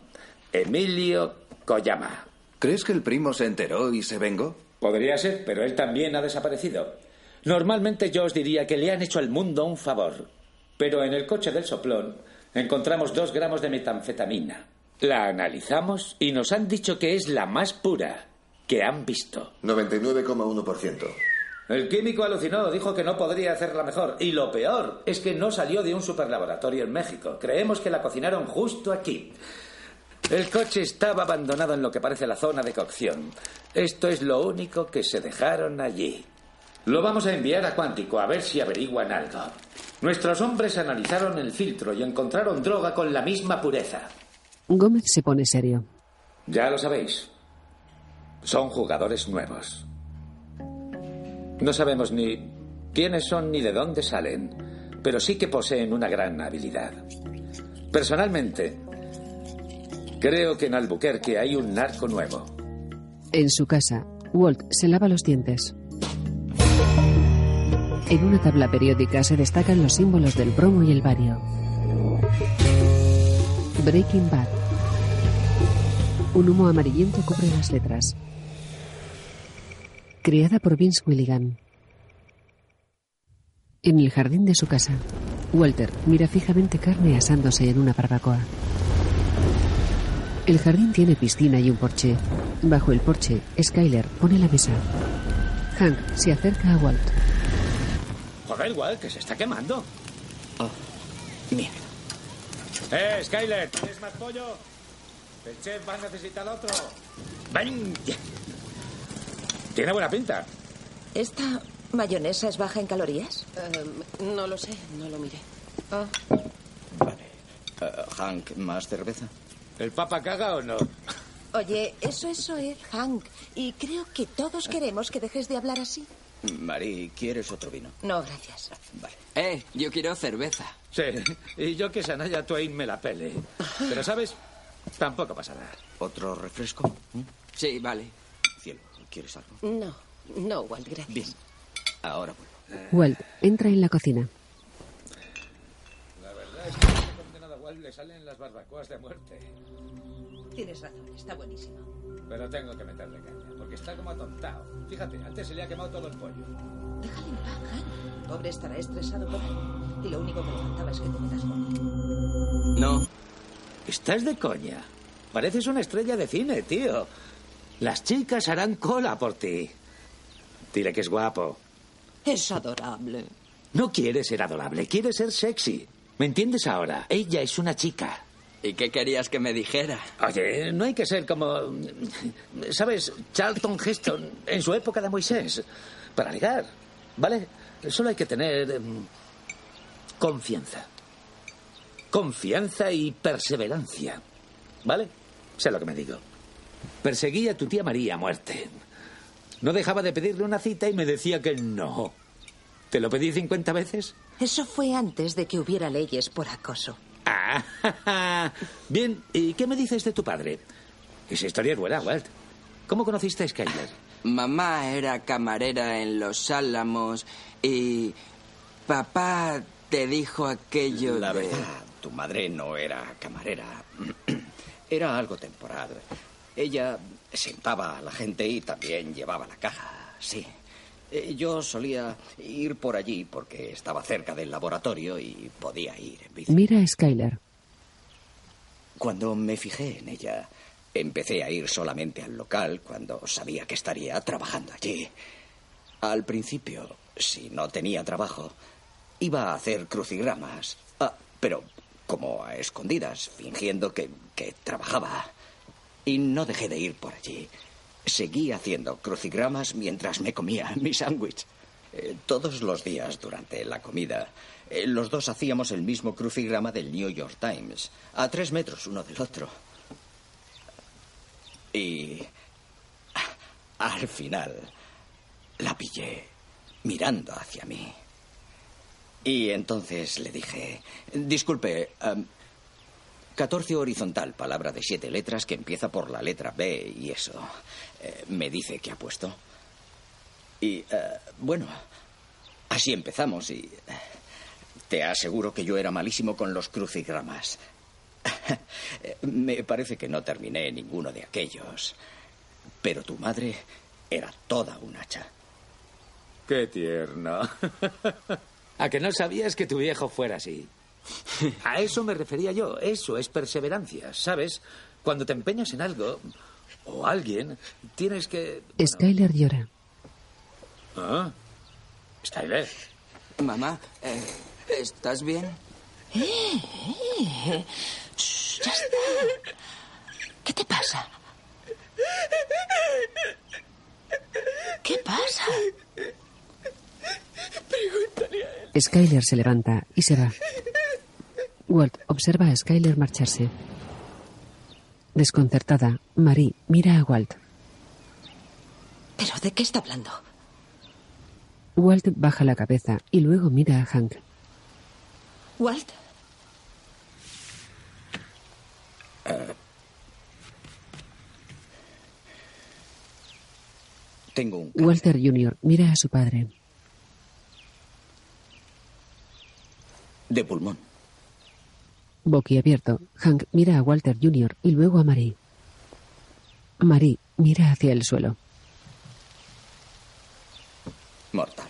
Emilio Koyama.
¿Crees que el primo se enteró y se vengó?
Podría ser, pero él también ha desaparecido. Normalmente yo os diría que le han hecho al mundo un favor, pero en el coche del soplón encontramos dos gramos de metanfetamina. La analizamos y nos han dicho que es la más pura que han visto.
99,1%.
El químico alucinó, dijo que no podría hacerla mejor. Y lo peor es que no salió de un superlaboratorio en México. Creemos que la cocinaron justo aquí. El coche estaba abandonado en lo que parece la zona de cocción. Esto es lo único que se dejaron allí. Lo vamos a enviar a Cuántico a ver si averiguan algo. Nuestros hombres analizaron el filtro y encontraron droga con la misma pureza.
Gómez se pone serio.
Ya lo sabéis. Son jugadores nuevos. No sabemos ni quiénes son ni de dónde salen, pero sí que poseen una gran habilidad. Personalmente, creo que en Albuquerque hay un narco nuevo.
En su casa, Walt se lava los dientes. En una tabla periódica se destacan los símbolos del bromo y el bario. Breaking Bad. Un humo amarillento cubre las letras. Criada por Vince Willigan. En el jardín de su casa, Walter mira fijamente carne asándose en una barbacoa. El jardín tiene piscina y un porche. Bajo el porche, Skyler pone la mesa. Hank se acerca a Walt.
Joder, Walt, que se está quemando.
Oh, mira.
¡Eh, Skyler! ¿Tienes más pollo? El chef va a necesitar otro. ¡Ven! Tiene buena pinta.
¿Esta mayonesa es baja en calorías?
Em, no lo sé, no lo miré.
Ah.
Eh, Hank, ¿más cerveza?
¿El papa caga o no?
Oye, eso es oír, Hank. Y creo que todos queremos que dejes de hablar así.
Marie, ¿quieres otro vino?
No, gracias.
Vale.
Eh, yo quiero cerveza.
Sí, y yo que Sanaya Twain me la pele. Pero, ¿sabes? Tampoco pasará.
¿Otro refresco?
Sí, vale.
Cielo, ¿quieres algo?
No, no, Walt, gracias.
Bien. Ahora vuelvo.
Walt entra en la cocina.
La verdad es que a este condenado Walt le salen las barbacoas de muerte.
Tienes razón, está buenísimo.
Pero tengo que meterle caña, porque está como atontado. Fíjate, antes se le ha quemado todo el pollo.
Déjale en paz, Hank. Pobre estará estresado por ahí. Y lo único que le faltaba es que te metas con él.
No.
¿Estás de coña? Pareces una estrella de cine, tío. Las chicas harán cola por ti. Dile que es guapo.
Es adorable.
No quiere ser adorable, quiere ser sexy. ¿Me entiendes ahora? Ella es una chica.
¿Y qué querías que me dijera?
Oye, no hay que ser como. ¿Sabes? Charlton Heston en su época de Moisés. Para ligar. ¿Vale? Solo hay que tener. em, confianza. Confianza y perseverancia. ¿Vale? Sé lo que me digo. Perseguí a tu tía María a muerte. No dejaba de pedirle una cita y me decía que no. ¿Te lo pedí 50 veces?
Eso fue antes de que hubiera leyes por acoso.
Bien, ¿y qué me dices de tu padre? Esa historia es buena, Walt. ¿Cómo conociste a Skyler?
Mamá era camarera en Los Álamos y papá te dijo aquello
La
de...
verdad, tu madre no era camarera. Era algo temporal. Ella sentaba a la gente y también llevaba la caja, sí. Eh, Yo solía ir por allí porque estaba cerca del laboratorio y podía ir en bici.
Mira a Skyler.
Cuando me fijé en ella, empecé a ir solamente al local cuando sabía que estaría trabajando allí. Al principio, si no tenía trabajo, iba a hacer crucigramas. Ah, pero como a escondidas, fingiendo que, que trabajaba. Y no dejé de ir por allí. Seguí haciendo crucigramas mientras me comía mi sándwich. Eh, todos los días durante la comida, eh, los dos hacíamos el mismo crucigrama del New York Times, a tres metros uno del otro. Y al final la pillé mirando hacia mí. Y entonces le dije, disculpe, am, 14 horizontal, palabra de siete letras que empieza por la letra B y eso. Eh, me dice que ha puesto. Y eh, bueno, así empezamos y eh, te aseguro que yo era malísimo con los crucigramas. Me parece que no terminé ninguno de aquellos. Pero tu madre era toda un hacha.
Qué tierno. ¿A que no sabías que tu viejo fuera así? A eso me refería yo. Eso es perseverancia, ¿sabes? Cuando te empeñas en algo o alguien, tienes que...
Skyler llora.
Ah, Skyler.
Mamá, eh, ¿estás bien?
¡Eh! eh. Shh, ya está. ¿Qué te pasa? ¿Qué pasa?
Skyler se levanta y se va. Walt observa a Skyler marcharse. Desconcertada, Marie mira a Walt.
¿Pero de qué está hablando?
Walt baja la cabeza y luego mira a Hank.
Walt,
Eh, tengo un...
Walter Jr. mira a su padre.
de pulmón.
Boquiabierto, Hank mira a Walter Jr. y luego a Marie. Marie mira hacia el suelo.
Mortal.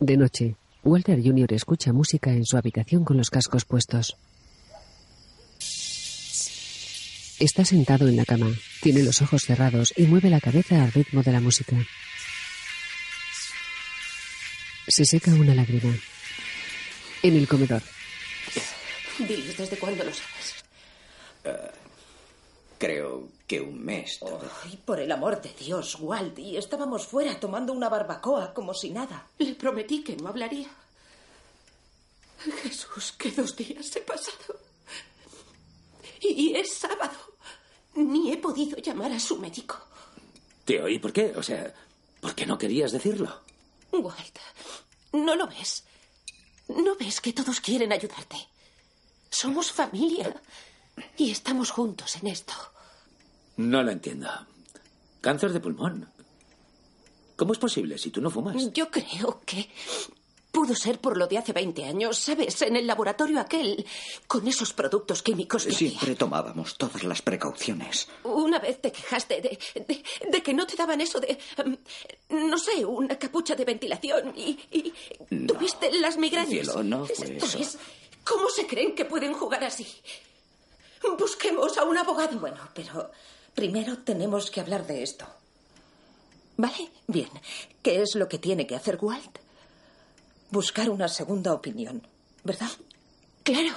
De noche, Walter Jr. escucha música en su habitación con los cascos puestos. Está sentado en la cama, tiene los ojos cerrados y mueve la cabeza al ritmo de la música. Se seca una lágrima. En el comedor,
Diles, ¿desde cuándo lo sabes?
Eh, creo que un mes. vez.
Ay, por el amor de Dios, Walt, y estábamos fuera tomando una barbacoa como si nada.
Le prometí que no hablaría. Jesús, que dos días he pasado. Y es sábado. Ni he podido llamar a su médico.
Tío, ¿y por qué? O sea, ¿por qué no querías decirlo?
Walt, ¿no lo ves? ¿No ves que todos quieren ayudarte? Somos familia. Y estamos juntos en esto.
No lo entiendo. Cáncer de pulmón. ¿Cómo es posible si tú no fumas?
Yo creo que pudo ser por lo de hace 20 años, ¿sabes? En el laboratorio aquel, con esos productos químicos que había.
Siempre tomábamos todas las precauciones.
Una vez te quejaste de, de, de que no te daban eso de, em, no sé, una capucha de ventilación y, y tuviste las migrañas.
cielo, no fue eso.
es, ¿Cómo se creen que pueden jugar así? Busquemos a un abogado.
Bueno, pero primero tenemos que hablar de esto. ¿Vale? Bien. ¿Qué es lo que tiene que hacer Walt? Buscar una segunda opinión, ¿verdad?
Claro.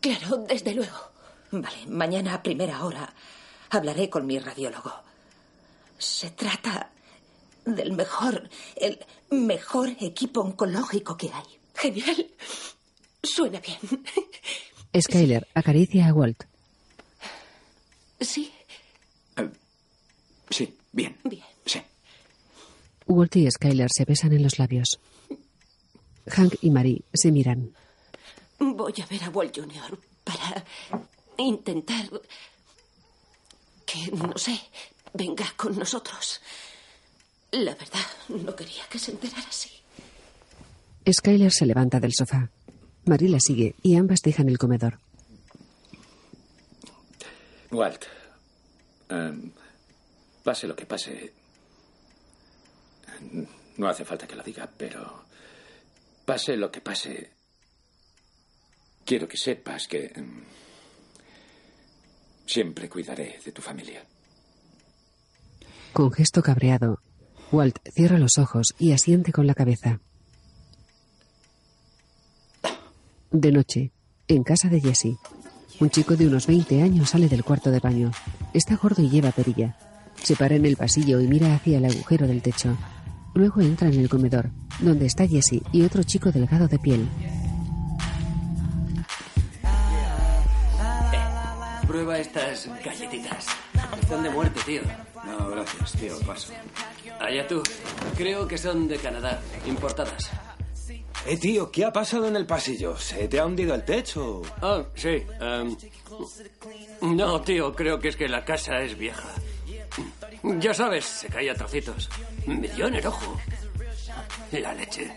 Claro, desde luego.
Vale, mañana a primera hora hablaré con mi radiólogo. Se trata del mejor, el mejor equipo oncológico que hay.
Genial. Suena bien.
Skyler acaricia a Walt.
Sí.
Sí, bien.
Bien.
Sí.
Walt y Skyler se besan en los labios. Hank y Marie se miran.
Voy a ver a Walt Jr. para intentar que, no sé, venga con nosotros. La verdad, no quería que se enterara así.
Skyler se levanta del sofá. Marie la sigue y ambas dejan el comedor.
Walt, em, pase lo que pase, no hace falta que lo diga, pero pase lo que pase, quiero que sepas que em, siempre cuidaré de tu familia.
Con gesto cabreado, Walt cierra los ojos y asiente con la cabeza. De noche, en casa de Jesse, un chico de unos 20 años sale del cuarto de baño. Está gordo y lleva perilla. Se para en el pasillo y mira hacia el agujero del techo. Luego entra en el comedor, donde está Jesse y otro chico delgado de piel.
Prueba estas galletitas. Están de muerte, tío.
No, gracias, tío, paso.
Allá tú. Creo que son de Canadá, importadas.
Eh, tío, ¿qué ha pasado en el pasillo? ¿Se te ha hundido el techo?
Ah, sí. em, no, tío, creo que es que la casa es vieja. Ya sabes, se cae a trocitos. Me dio en el ojo. La leche.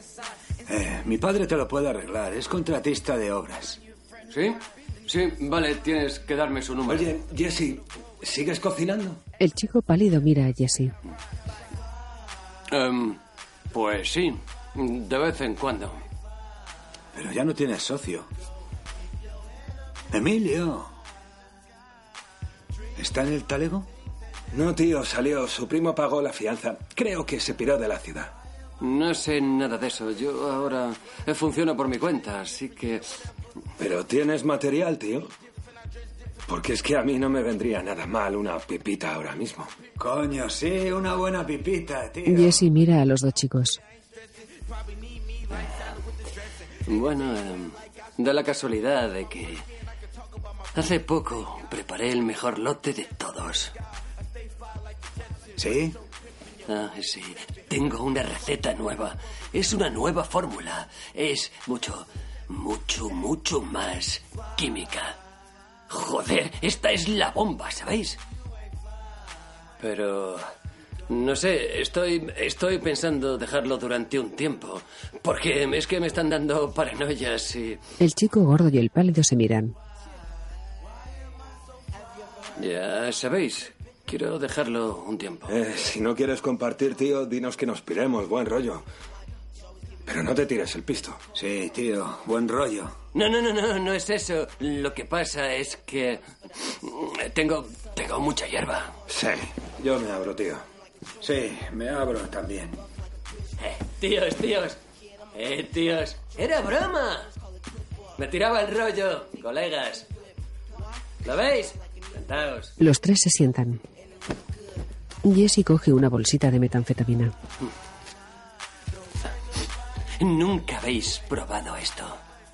Eh, mi padre te lo puede arreglar. Es contratista de obras.
¿Sí? Sí, vale, tienes que darme su número.
Oye, Jesse, ¿sigues cocinando?
El chico pálido mira a Jesse.
Em, pues sí, de vez en cuando.
Pero ya no tienes socio. Emilio. ¿Está en el talego? No, tío, salió. Su primo pagó la fianza. Creo que se piró de la ciudad.
No sé nada de eso. Yo ahora funciono por mi cuenta, así que...
Pero tienes material, tío. Porque es que a mí no me vendría nada mal una pipita ahora mismo.
Coño, sí, una buena pipita, tío.
Jesse mira a los dos chicos.
Bueno, em, da la casualidad de que hace poco preparé el mejor lote de todos.
¿Sí?
Ah, sí. Tengo una receta nueva. Es una nueva fórmula. Es mucho, mucho, mucho más química. Joder, esta es la bomba, ¿sabéis? Pero... No sé, estoy, estoy pensando dejarlo durante un tiempo. Porque es que me están dando paranoias y...
El chico gordo y el pálido se miran.
Ya sabéis, quiero dejarlo un tiempo.
Eh, si no quieres compartir, tío, dinos que nos piremos. Buen rollo. Pero no te tires el pisto.
Sí, tío, buen rollo.
No, no, no, no, no es eso. Lo que pasa es que tengo, tengo mucha hierba.
Sí, yo me abro, tío.
Sí, me abro también.
Eh, tíos, tíos. Eh, tíos. Era broma. Me tiraba el rollo, colegas. ¿Lo veis? Sentaos.
Los tres se sientan. Jesse coge una bolsita de metanfetamina.
Nunca habéis probado esto.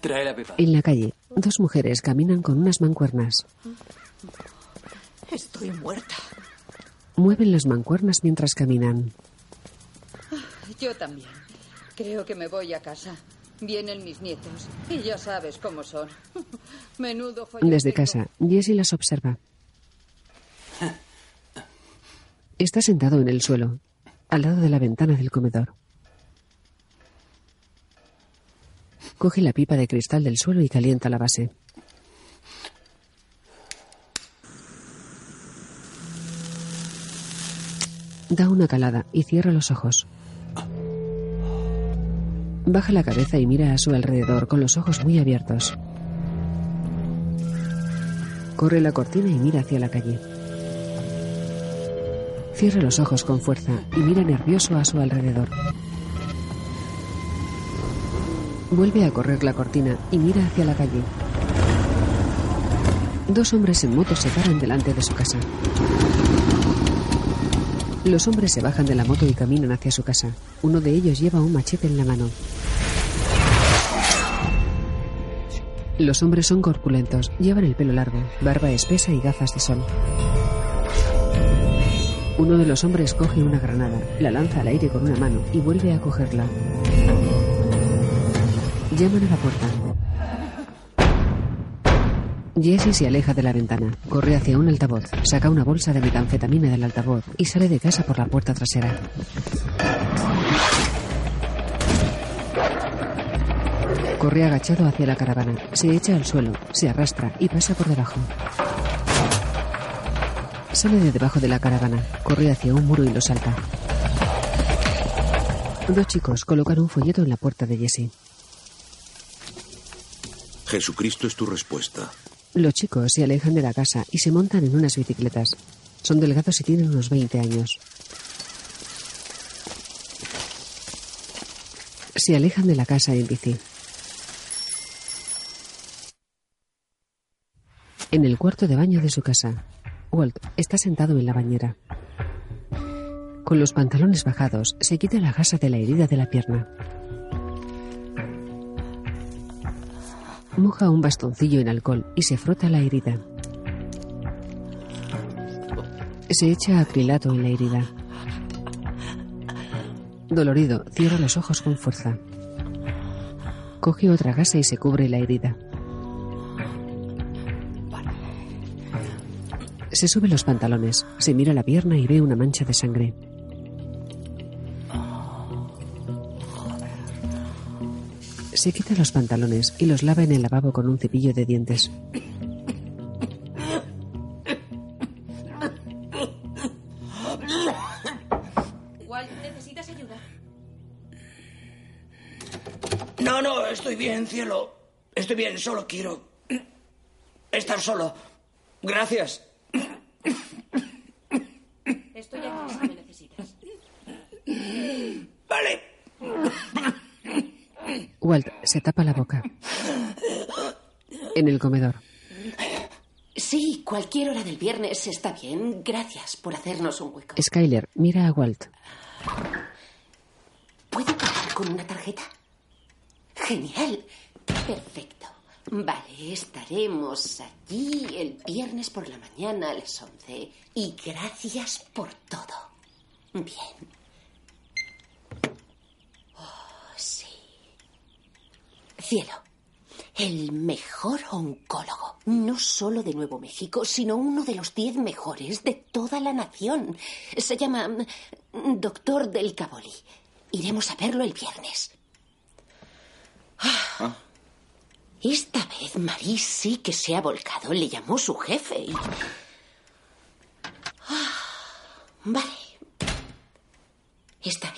Trae la pipa.
En la calle, dos mujeres caminan con unas mancuernas.
Estoy muerta.
Mueven las mancuernas mientras caminan.
Yo también. Creo que me voy a casa. Vienen mis nietos. Y ya sabes cómo son. Menudo follón
Desde casa, Jesse las observa. Está sentado en el suelo, al lado de la ventana del comedor. Coge la pipa de cristal del suelo y calienta la base. Da una calada y cierra los ojos. Baja la cabeza y mira a su alrededor con los ojos muy abiertos. Corre la cortina y mira hacia la calle. Cierra los ojos con fuerza y mira nervioso a su alrededor. Vuelve a correr la cortina y mira hacia la calle. Dos hombres en moto se paran delante de su casa. Los hombres se bajan de la moto y caminan hacia su casa. Uno de ellos lleva un machete en la mano. Los hombres son corpulentos, llevan el pelo largo, barba espesa y gafas de sol. Uno de los hombres coge una granada, la lanza al aire con una mano y vuelve a cogerla. Llaman a la puerta. Jesse se aleja de la ventana, corre hacia un altavoz, saca una bolsa de metanfetamina del altavoz y sale de casa por la puerta trasera. Corre agachado hacia la caravana, se echa al suelo, se arrastra y pasa por debajo. Sale de debajo de la caravana, corre hacia un muro y lo salta. Dos chicos colocan un folleto en la puerta de Jesse.
Jesucristo es tu respuesta.
Los chicos se alejan de la casa y se montan en unas bicicletas. Son delgados y tienen unos 20 años. Se alejan de la casa en bici. En el cuarto de baño de su casa, Walt está sentado en la bañera. Con los pantalones bajados, se quita la gasa de la herida de la pierna. Moja un bastoncillo en alcohol y se frota la herida. Se echa acrilato en la herida. Dolorido, cierra los ojos con fuerza. Coge otra gasa y se cubre la herida. Se sube los pantalones, se mira la pierna y ve una mancha de sangre. Se quita los pantalones y los lava en el lavabo con un cepillo de dientes.
Walt, ¿necesitas ayuda?
No, no, estoy bien, cielo. Estoy bien, solo quiero estar solo. Gracias.
Estoy aquí si me necesitas.
Vale.
Walt se tapa la boca. En el comedor,
Sí, cualquier hora del viernes está bien. Gracias por hacernos un hueco.
Skyler mira a Walt.
¿Puedo pagar con una tarjeta? Genial. Perfecto. Vale, estaremos allí el viernes por la mañana a las 11. Y gracias por todo. Bien. Oh, sí. Cielo. El mejor oncólogo, no solo de Nuevo México, sino uno de los diez mejores de toda la nación. Se llama mm, Doctor del Caboli. Iremos a verlo el viernes. Ah. Esta vez Marie sí que se ha volcado. Le llamó su jefe y... Ah, vale. Está.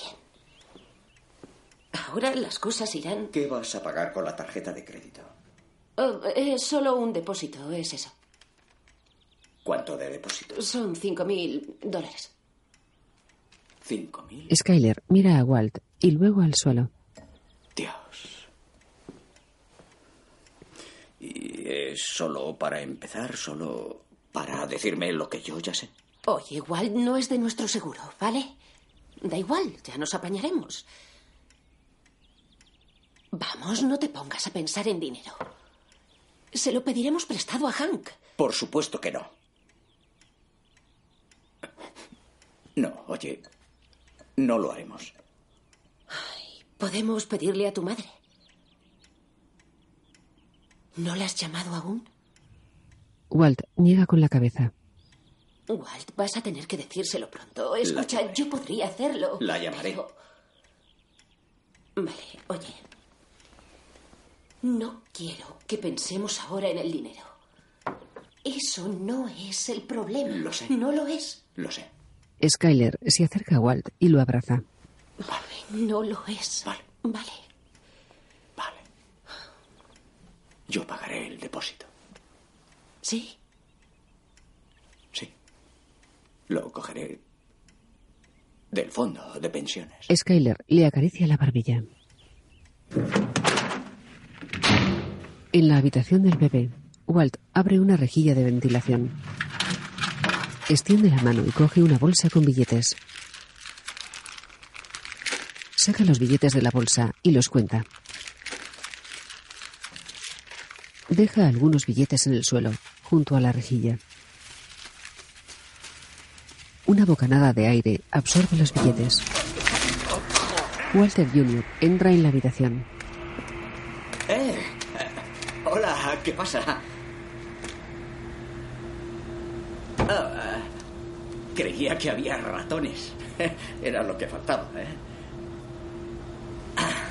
Ahora las cosas irán...
¿Qué vas a pagar con la tarjeta de crédito?
Oh, es solo un depósito, es eso.
¿Cuánto de depósito?
Son cinco mil dólares.
Cinco mil.
Skyler mira a Walt y luego al suelo.
Dios. ¿Y es solo para empezar? ¿Solo para decirme lo que yo ya sé?
Oye, igual no es de nuestro seguro, ¿vale? Da igual, ya nos apañaremos. Vamos, no te pongas a pensar en dinero. Se lo pediremos prestado a Hank.
Por supuesto que no. No, oye, no lo haremos.
Podemos pedirle a tu madre. ¿No la has llamado aún?
Walt niega con la cabeza.
Walt, vas a tener que decírselo pronto. Escucha, yo podría hacerlo.
La llamaré.
pero- Vale, oye. No quiero que pensemos ahora en el dinero. Eso no es el problema.
Lo sé.
No lo es.
Lo sé.
Skyler se acerca a Walt y lo abraza.
No lo es. Vale. Vale.
Yo pagaré el depósito.
¿Sí?
Lo cogeré del fondo de pensiones.
Skyler le acaricia la barbilla. En la habitación del bebé, Walt abre una rejilla de ventilación. Extiende la mano y coge una bolsa con billetes. Saca los billetes de la bolsa y los cuenta. Deja algunos billetes en el suelo, junto a la rejilla. Una bocanada de aire absorbe los billetes. Walter Jr. entra en la habitación.
¿Qué pasa? Ah, creía que había ratones. Era lo que faltaba, ¿eh? Ah,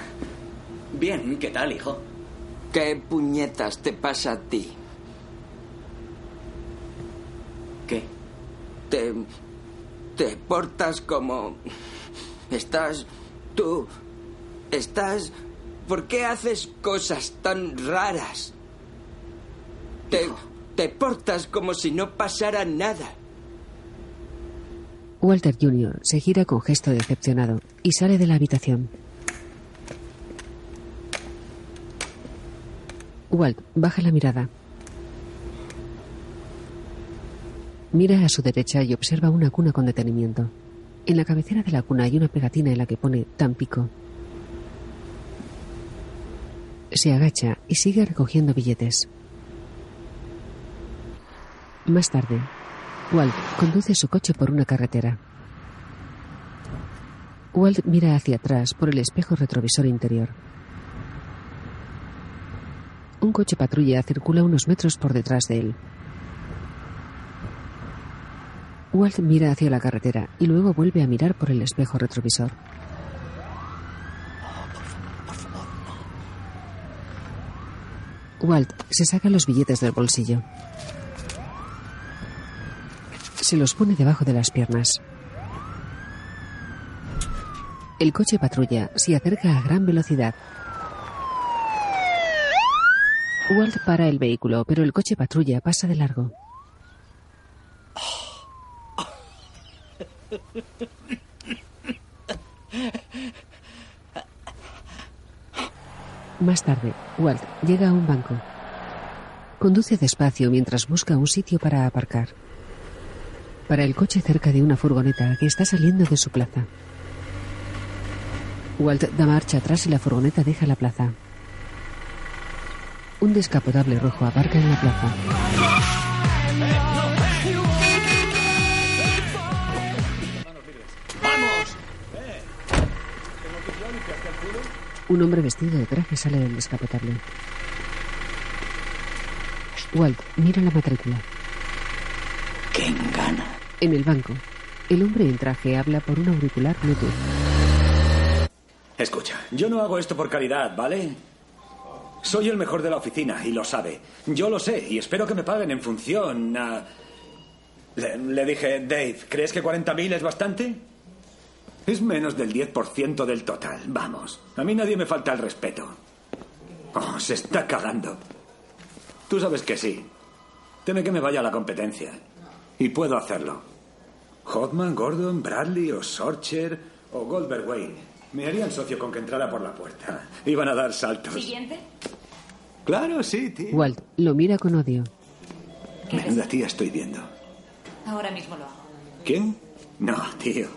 Bien, ¿qué tal, hijo?
¿Qué puñetas te pasa a ti?
¿Qué?
Te. te portas como. Estás. tú. estás. ¿Por qué haces cosas tan raras? Te. portas como si no pasara nada.
Walter Jr. se gira con gesto decepcionado y sale de la habitación. Walt baja la mirada. Mira a su derecha y observa una cuna con detenimiento. En la cabecera de la cuna hay una pegatina en la que pone Tampico. Se agacha y sigue recogiendo billetes. Más tarde, Walt conduce su coche por una carretera. Walt mira hacia atrás por el espejo retrovisor interior. Un coche patrulla circula unos metros por detrás de él. Walt mira hacia la carretera y luego vuelve a mirar por el espejo retrovisor. Walt se saca los billetes del bolsillo. Se los pone debajo de las piernas. El coche patrulla se acerca a gran velocidad. Walt para el vehículo, pero el coche patrulla pasa de largo. Más tarde, Walt llega a un banco. Conduce despacio mientras busca un sitio para aparcar. Para el coche cerca de una furgoneta que está saliendo de su plaza. Walt da marcha atrás y la furgoneta deja la plaza. Un descapotable rojo aparca en la plaza. Un hombre vestido de traje sale del descapotable. Walt mira la matrícula. En el banco, el hombre en traje habla por un auricular Bluetooth.
Escucha, yo no hago esto por caridad, ¿vale? Soy el mejor de la oficina y lo sabe. Yo lo sé y espero que me paguen en función a... Le, le dije, Dave, ¿crees que 40.000 es bastante? Es menos del 10% del total, vamos. A mí nadie me falta el respeto. Oh, se está cagando. Tú sabes que sí. Teme que me vaya a la competencia. Y puedo hacerlo. Hodman, Gordon, Bradley o Sorcher o Goldberg Wayne. Me harían socio con que entrara por la puerta. Iban a dar saltos.
Siguiente.
Claro, sí, tío.
Walt lo mira con odio.
Menuda tía estoy viendo.
Ahora mismo lo hago.
¿Quién? No, tío.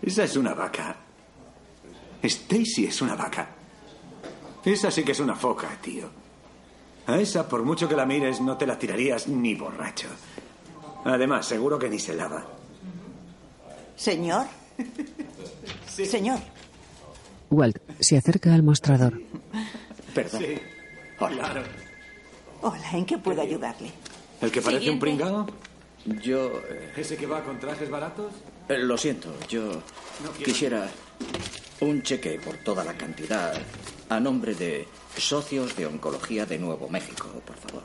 Esa es una vaca. Stacy es una vaca. Esa sí que es una foca, tío. A esa, por mucho que la mires, no te la tirarías ni borracho. Además, seguro que ni se lava.
Señor. Señor.
Walt se acerca al mostrador.
Perdón. Claro.
Hola, ¿en qué puedo ayudarle?
¿El que parece un pringao?
Yo... eh,
¿Ese que va con trajes baratos?
eh, lo siento, yo
No
quisiera un cheque por toda la cantidad a nombre de Socios de Oncología de Nuevo México, por favor.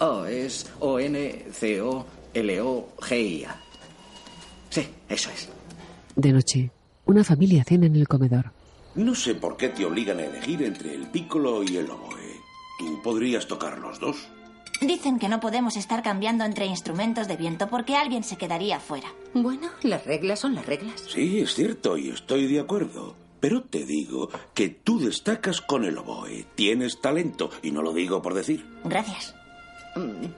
Oh, es O-N-C-O-L-O-G-I-A. Sí, eso es.
De noche, una familia cena en el comedor.
No sé por qué te obligan a elegir entre el piccolo y el oboe. ¿Tú podrías tocar los dos?
Dicen que no podemos estar cambiando entre instrumentos de viento porque alguien se quedaría fuera.
Bueno, las reglas son las reglas.
Sí, es cierto, y estoy de acuerdo. Pero te digo que tú destacas con el oboe. Tienes talento, y no lo digo por decir.
Gracias.
Mm.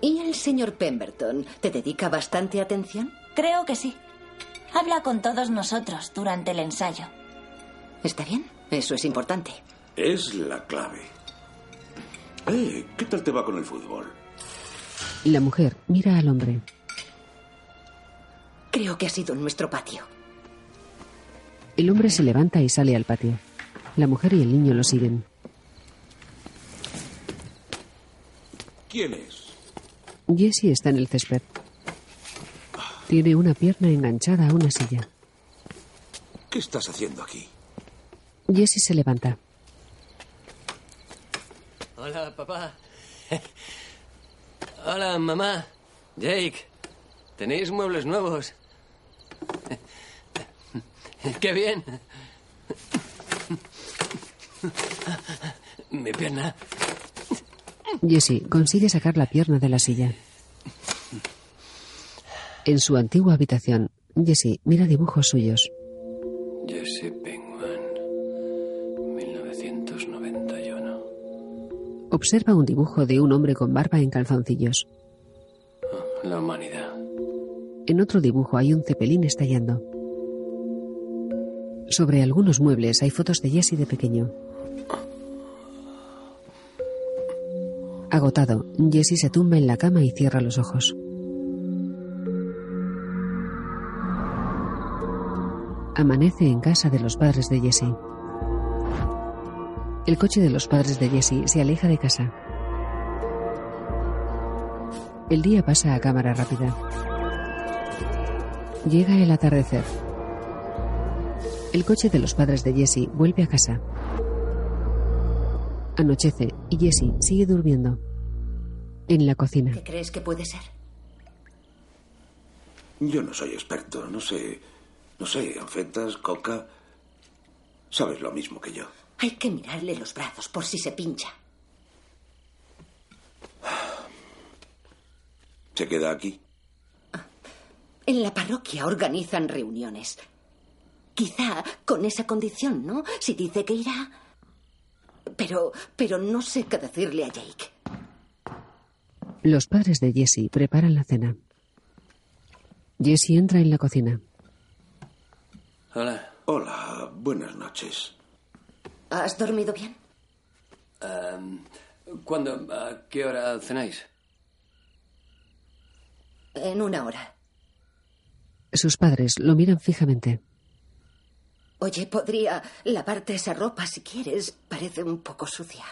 ¿Y el señor Pemberton te dedica bastante atención?
Creo que sí. Habla con todos nosotros durante el ensayo.
Está bien, eso es importante.
Es la clave. Eh, ¿qué tal te va con el fútbol?
La mujer mira al hombre.
Creo que ha sido en nuestro patio.
El hombre se levanta y sale al patio. La mujer y el niño lo siguen.
¿Quién es?
Jesse está en el césped. Tiene una pierna enganchada a una silla.
¿Qué estás haciendo aquí?
Jesse se levanta.
Hola, papá. Hola, mamá. Jake. Tenéis muebles nuevos. Qué bien. Mi pierna.
Jesse consigue sacar la pierna de la silla. En su antigua habitación, Jesse mira dibujos suyos.
Jesse Penguin. 1991.
Observa un dibujo de un hombre con barba en calzoncillos.
La humanidad.
En otro dibujo hay un cepelín estallando. Sobre algunos muebles hay fotos de Jesse de pequeño. Agotado, Jesse se tumba en la cama y cierra los ojos. Amanece en casa de los padres de Jesse. El coche de los padres de Jesse se aleja de casa. El día pasa a cámara rápida. Llega el atardecer. El coche de los padres de Jesse vuelve a casa. Anochece y Jesse sigue durmiendo. En la cocina.
¿Qué crees que puede ser?
Yo no soy experto, no sé. No sé, anfetas, coca. Sabes lo mismo que yo.
Hay que mirarle los brazos por si se pincha.
¿Se queda aquí?
En la parroquia organizan reuniones. Quizá con esa condición, ¿no? Si dice que irá. Pero, pero no sé qué decirle a Jake.
Los padres de Jesse preparan la cena. Jesse entra en la cocina.
Hola.
Hola, buenas noches.
¿Has dormido bien?
Em, ¿Cuándo? ¿A qué hora cenáis?
En una hora.
Sus padres lo miran fijamente.
Oye, podría lavarte esa ropa si quieres. Parece un poco sucia.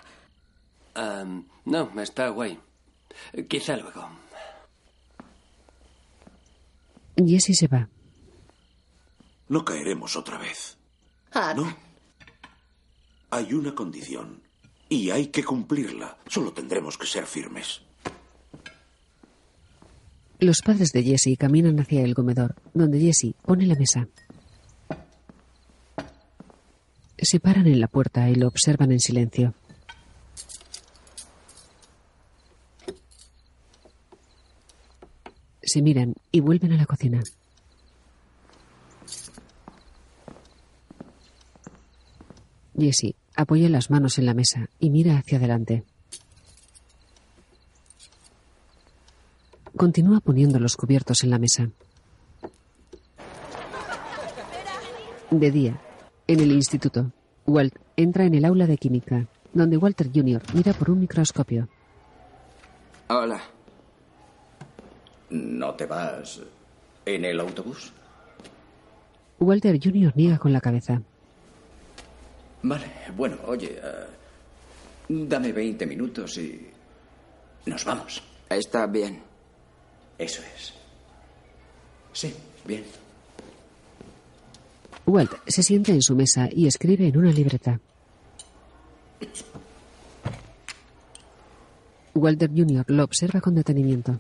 No, está guay. Quizá luego.
Jesse se va.
No caeremos otra vez.
Ah,
No. Hay una condición. Y hay que cumplirla. Solo tendremos que ser firmes.
Los padres de Jesse caminan hacia el comedor, donde Jesse pone la mesa. Se paran en la puerta y lo observan en silencio. Se miran y vuelven a la cocina. Jesse apoya las manos en la mesa y mira hacia adelante. Continúa poniendo los cubiertos en la mesa. De día, en el instituto, Walt entra en el aula de química, donde Walter Jr. mira por un microscopio.
Hola.
¿No te vas en el autobús?
Walter Jr. niega con la cabeza.
Vale, bueno, oye, eh, dame 20 minutos y nos vamos.
Está bien.
Eso es. Sí, bien.
Walt se sienta en su mesa y escribe en una libreta. Walter Jr. lo observa con detenimiento.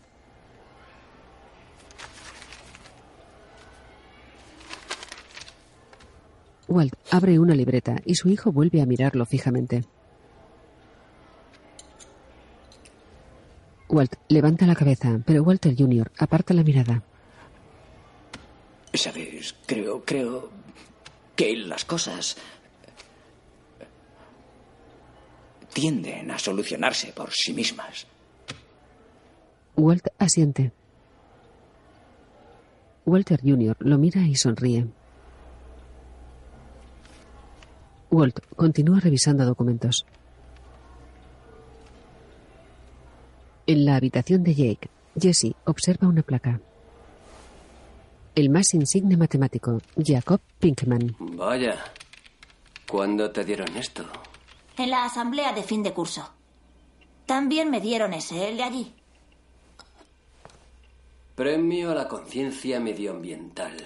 Walt abre una libreta y su hijo vuelve a mirarlo fijamente. Walt levanta la cabeza, pero Walter Jr. aparta la mirada.
Sabes, creo, creo que las cosas tienden a solucionarse por sí mismas.
Walt asiente. Walter Jr. lo mira y sonríe. Walt continúa revisando documentos. En la habitación de Jake, Jesse observa una placa. El más insigne matemático, Jacob Pinkman.
Vaya. ¿Cuándo te dieron esto?
En la asamblea de fin de curso. También me dieron ese, el de allí.
Premio a la conciencia medioambiental.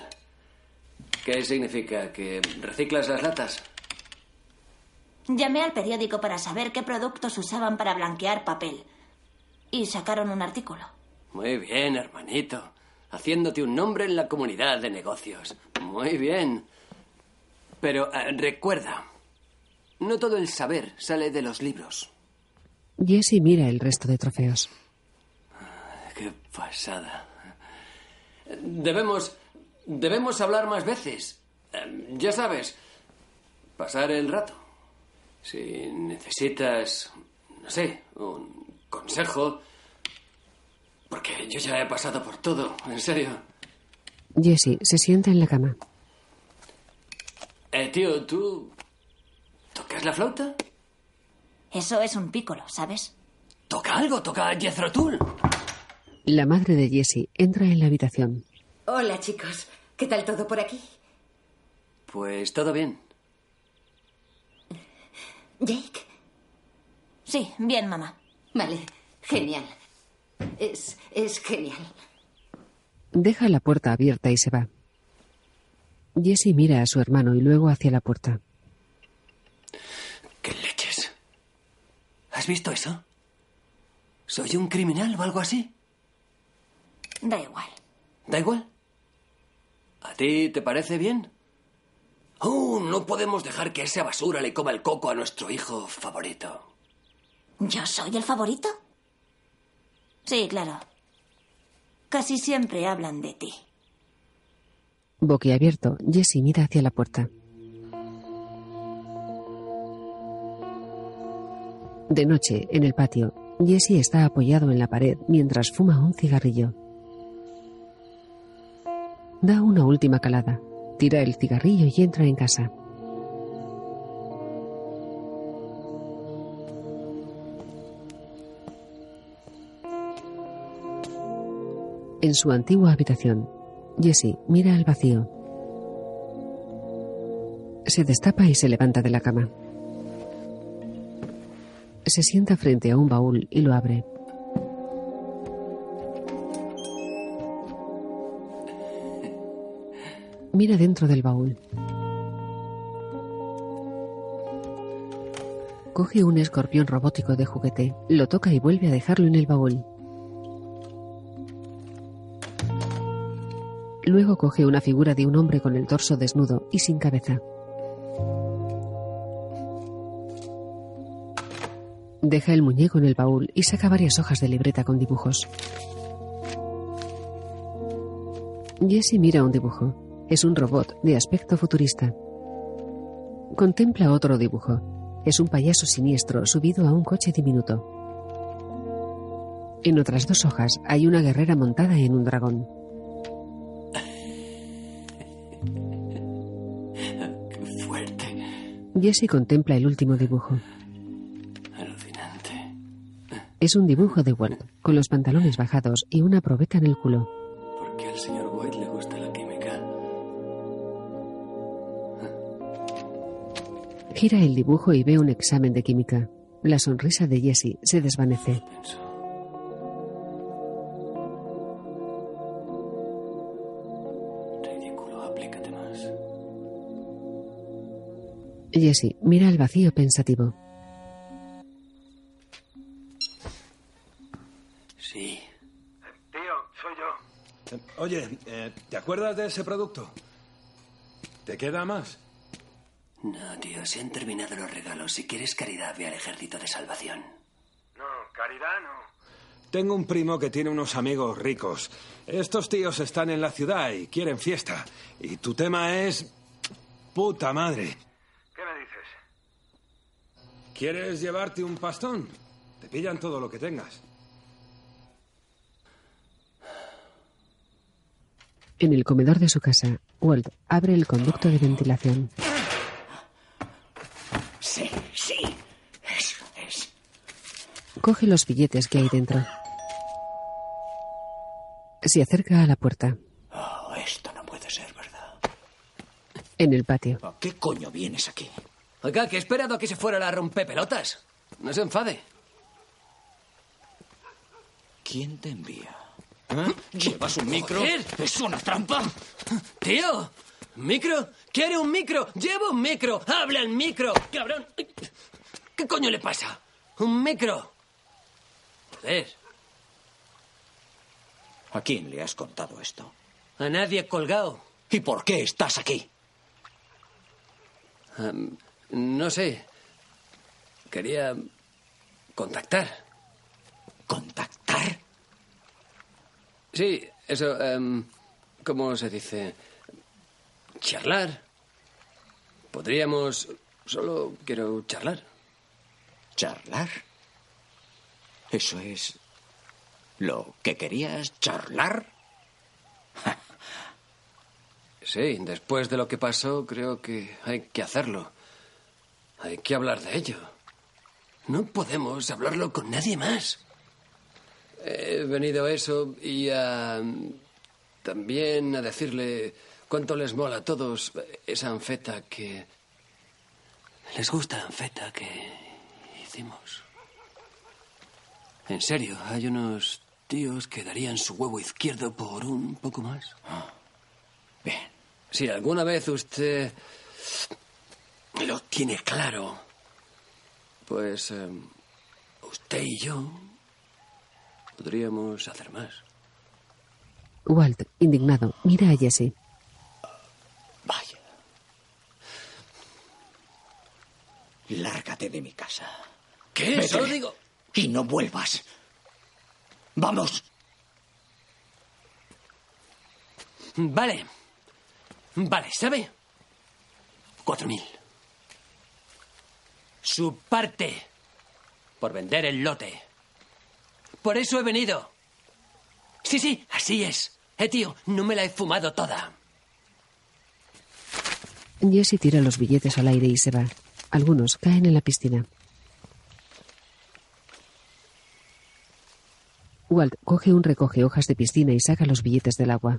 ¿Qué significa? ¿Que reciclas las latas?
Llamé al periódico para saber qué productos usaban para blanquear papel. Y sacaron un artículo.
Muy bien, hermanito. Haciéndote un nombre en la comunidad de negocios. Muy bien. Pero eh, recuerda, no todo el saber sale de los libros.
Jesse mira el resto de trofeos.
Qué pasada. Debemos. Debemos hablar más veces. Eh, Ya sabes, pasar el rato. Si necesitas, no sé, un consejo. Porque yo ya he pasado por todo, en serio.
Jesse se sienta en la cama.
Eh, tío, ¿tú tocas la flauta?
Eso es un pícolo, ¿sabes?
Toca algo, toca Jethro Tull.
La madre de Jesse entra en la habitación.
Hola, chicos. ¿Qué tal todo por aquí?
Pues todo bien.
¿Jake?
Sí, bien, mamá.
Vale, genial. Es, es genial.
Deja la puerta abierta y se va. Jesse mira a su hermano y luego hacia la puerta.
¿Qué leches? ¿Has visto eso? ¿Soy un criminal o algo así?
Da igual.
¿Da igual? ¿A ti te parece bien? Oh, no podemos dejar que esa basura le coma el coco a nuestro hijo favorito.
¿Yo soy el favorito? Sí, claro. Casi siempre hablan de ti.
Boquiabierto, Jesse mira hacia la puerta. De noche, en el patio, Jesse está apoyado en la pared mientras fuma un cigarrillo. Da una última calada, tira el cigarrillo y entra en casa. En su antigua habitación, Jesse mira al vacío. Se destapa y se levanta de la cama. Se sienta frente a un baúl y lo abre. Mira dentro del baúl. Coge un escorpión robótico de juguete, lo toca y vuelve a dejarlo en el baúl. Luego coge una figura de un hombre con el torso desnudo y sin cabeza. Deja el muñeco en el baúl y saca varias hojas de libreta con dibujos. Jesse mira un dibujo. Es un robot de aspecto futurista. Contempla otro dibujo. Es un payaso siniestro subido a un coche diminuto. En otras dos hojas hay una guerrera montada en un dragón. Jesse contempla el último dibujo.
Alucinante.
Es un dibujo de Walt, con los pantalones bajados y una probeta en el culo.
¿Por qué al señor White le gusta la química?
Gira el dibujo y ve un examen de química. La sonrisa de Jesse se desvanece. Jesse mira al vacío pensativo.
Sí.
Tío, soy yo. Oye, eh, ¿te acuerdas de ese producto? ¿Te queda más?
No, tío, se han terminado los regalos. Si quieres caridad, ve al ejército de salvación.
No, caridad no.
Tengo un primo que tiene unos amigos ricos. Estos tíos están en la ciudad y quieren fiesta. Y tu tema es... Puta madre. ¿Quieres llevarte un pastón? Te pillan todo lo que tengas.
En el comedor de su casa, Walt abre el conducto de ventilación.
Sí, sí. Eso es.
Coge los billetes que hay dentro. Se acerca a la puerta.
Oh, esto no puede ser verdad.
En el patio.
¿A qué coño vienes aquí?
Oiga, que he esperado a que se fuera la rompepelotas. No se enfade.
¿Quién te envía? ¿Eh? ¿Llevas un micro?
Joder.
¿Es una trampa?
Tío, ¿micro? ¿Quiere un micro? Llevo un micro. ¡Habla el micro! ¡Cabrón! ¿Qué coño le pasa? ¡Un micro! Joder,
¿A quién le has contado esto?
a nadie colgado.
¿Y por qué estás aquí?
Em, no sé. Quería contactar.
¿Contactar?
Sí, eso. em, ¿Cómo se dice? Charlar. Podríamos. Solo quiero charlar.
¿Charlar? ¿Eso es lo que querías charlar?
Sí, después de lo que pasó, creo que hay que hacerlo. Hay que hablar de ello. No podemos hablarlo con nadie más. He venido a eso y a. también a decirle cuánto les mola a todos esa anfeta que. Les gusta la anfeta que hicimos. En serio, hay unos tíos que darían su huevo izquierdo por un poco más.
Bien.
Si alguna vez usted lo tiene claro, pues eh, usted y yo podríamos hacer más.
Walt, indignado, mira a Jesse.
Vaya. Lárgate de mi casa.
¿Qué?
Vete.
Solo digo.
Y no vuelvas. Vamos.
Vale. Vale, ¿sabe? Cuatro mil. Su parte. Por vender el lote. Por eso he venido. Sí, sí, así es. Eh, tío, no me la he fumado toda.
Jesse tira los billetes al aire y se va. Algunos caen en la piscina. Walt coge un recoge hojas de piscina y saca los billetes del agua.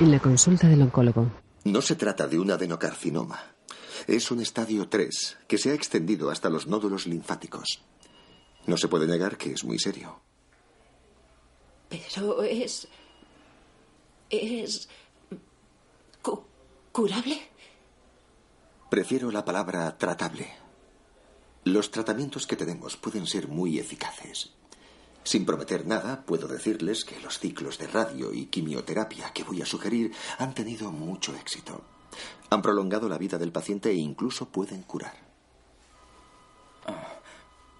En la consulta del oncólogo,
No se trata de un adenocarcinoma. Es un estadio 3 que se ha extendido hasta los nódulos linfáticos. No se puede negar que es muy serio.
Pero es. es. cu- curable.
Prefiero la palabra tratable. Los tratamientos que tenemos pueden ser muy eficaces. Sin prometer nada, puedo decirles que los ciclos de radio y quimioterapia que voy a sugerir han tenido mucho éxito. Han prolongado la vida del paciente e incluso pueden curar.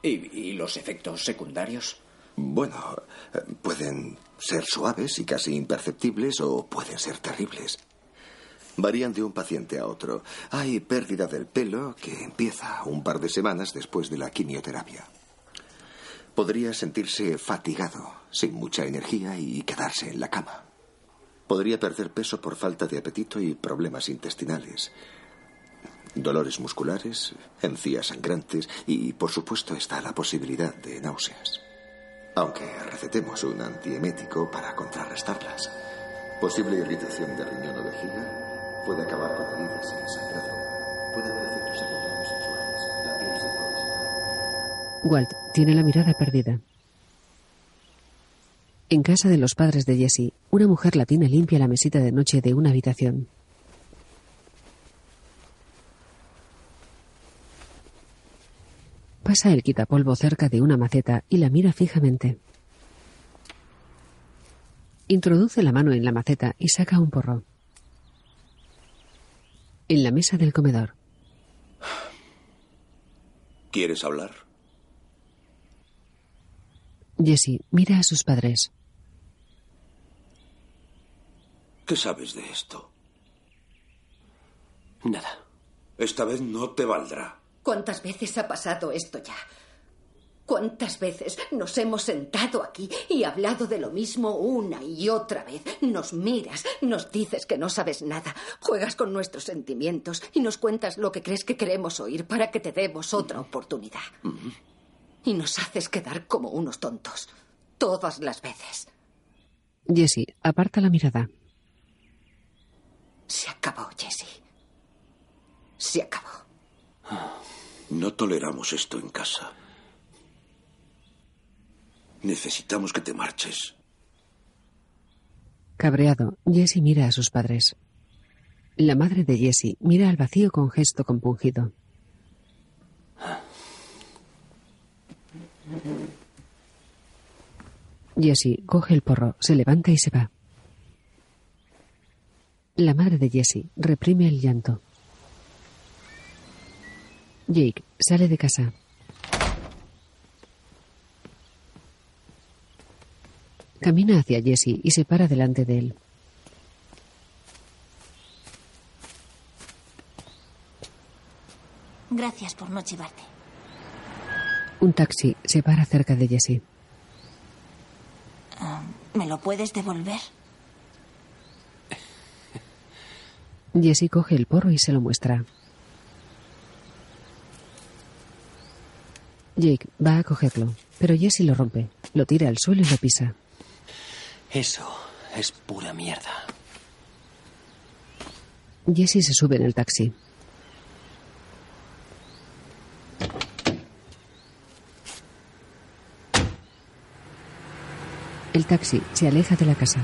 ¿Y, y los efectos secundarios?
Bueno, eh, pueden ser suaves y casi imperceptibles o pueden ser terribles. Varían de un paciente a otro. Hay pérdida del pelo que empieza un par de semanas después de la quimioterapia. Podría sentirse fatigado, sin mucha energía y quedarse en la cama. Podría perder peso por falta de apetito y problemas intestinales. Dolores musculares, encías sangrantes y, por supuesto, está la posibilidad de náuseas. Aunque recetemos un antiemético para contrarrestarlas. Posible irritación de riñón o vejiga puede acabar con heridas y sangrado. Puede haber efectos sexuales. La piel se puede secar.
Walt tiene la mirada perdida. En casa de los padres de Jesse, una mujer latina limpia la mesita de noche de una habitación. Pasa el quitapolvo cerca de una maceta y la mira fijamente. Introduce la mano en la maceta y saca un porro. En la mesa del comedor.
¿Quieres hablar?
Jesse mira a sus padres.
¿Qué sabes de esto?
Nada.
Esta vez no te valdrá.
¿Cuántas veces ha pasado esto ya? ¿Cuántas veces nos hemos sentado aquí y hablado de lo mismo una y otra vez? Nos miras, nos dices que no sabes nada, juegas con nuestros sentimientos y nos cuentas lo que crees que queremos oír para que te demos otra oportunidad. Y nos haces quedar como unos tontos. Todas las veces.
Jesse aparta la mirada.
Se acabó, Jesse. Se acabó.
No toleramos esto en casa. Necesitamos que te marches.
Cabreado, Jesse mira a sus padres. La madre de Jesse mira al vacío con gesto compungido. Jesse coge el porro, se levanta y se va. La madre de Jesse reprime el llanto. Jake sale de casa. Camina hacia Jesse y se para delante de él.
Gracias por no chivarte.
Un taxi se para cerca de Jesse.
Ah, ¿Me lo puedes devolver?
Jesse coge el porro y se lo muestra. Jake va a cogerlo, pero Jesse lo rompe, lo tira al suelo y lo pisa.
Eso es pura mierda.
Jesse se sube en el taxi. El taxi se aleja de la casa.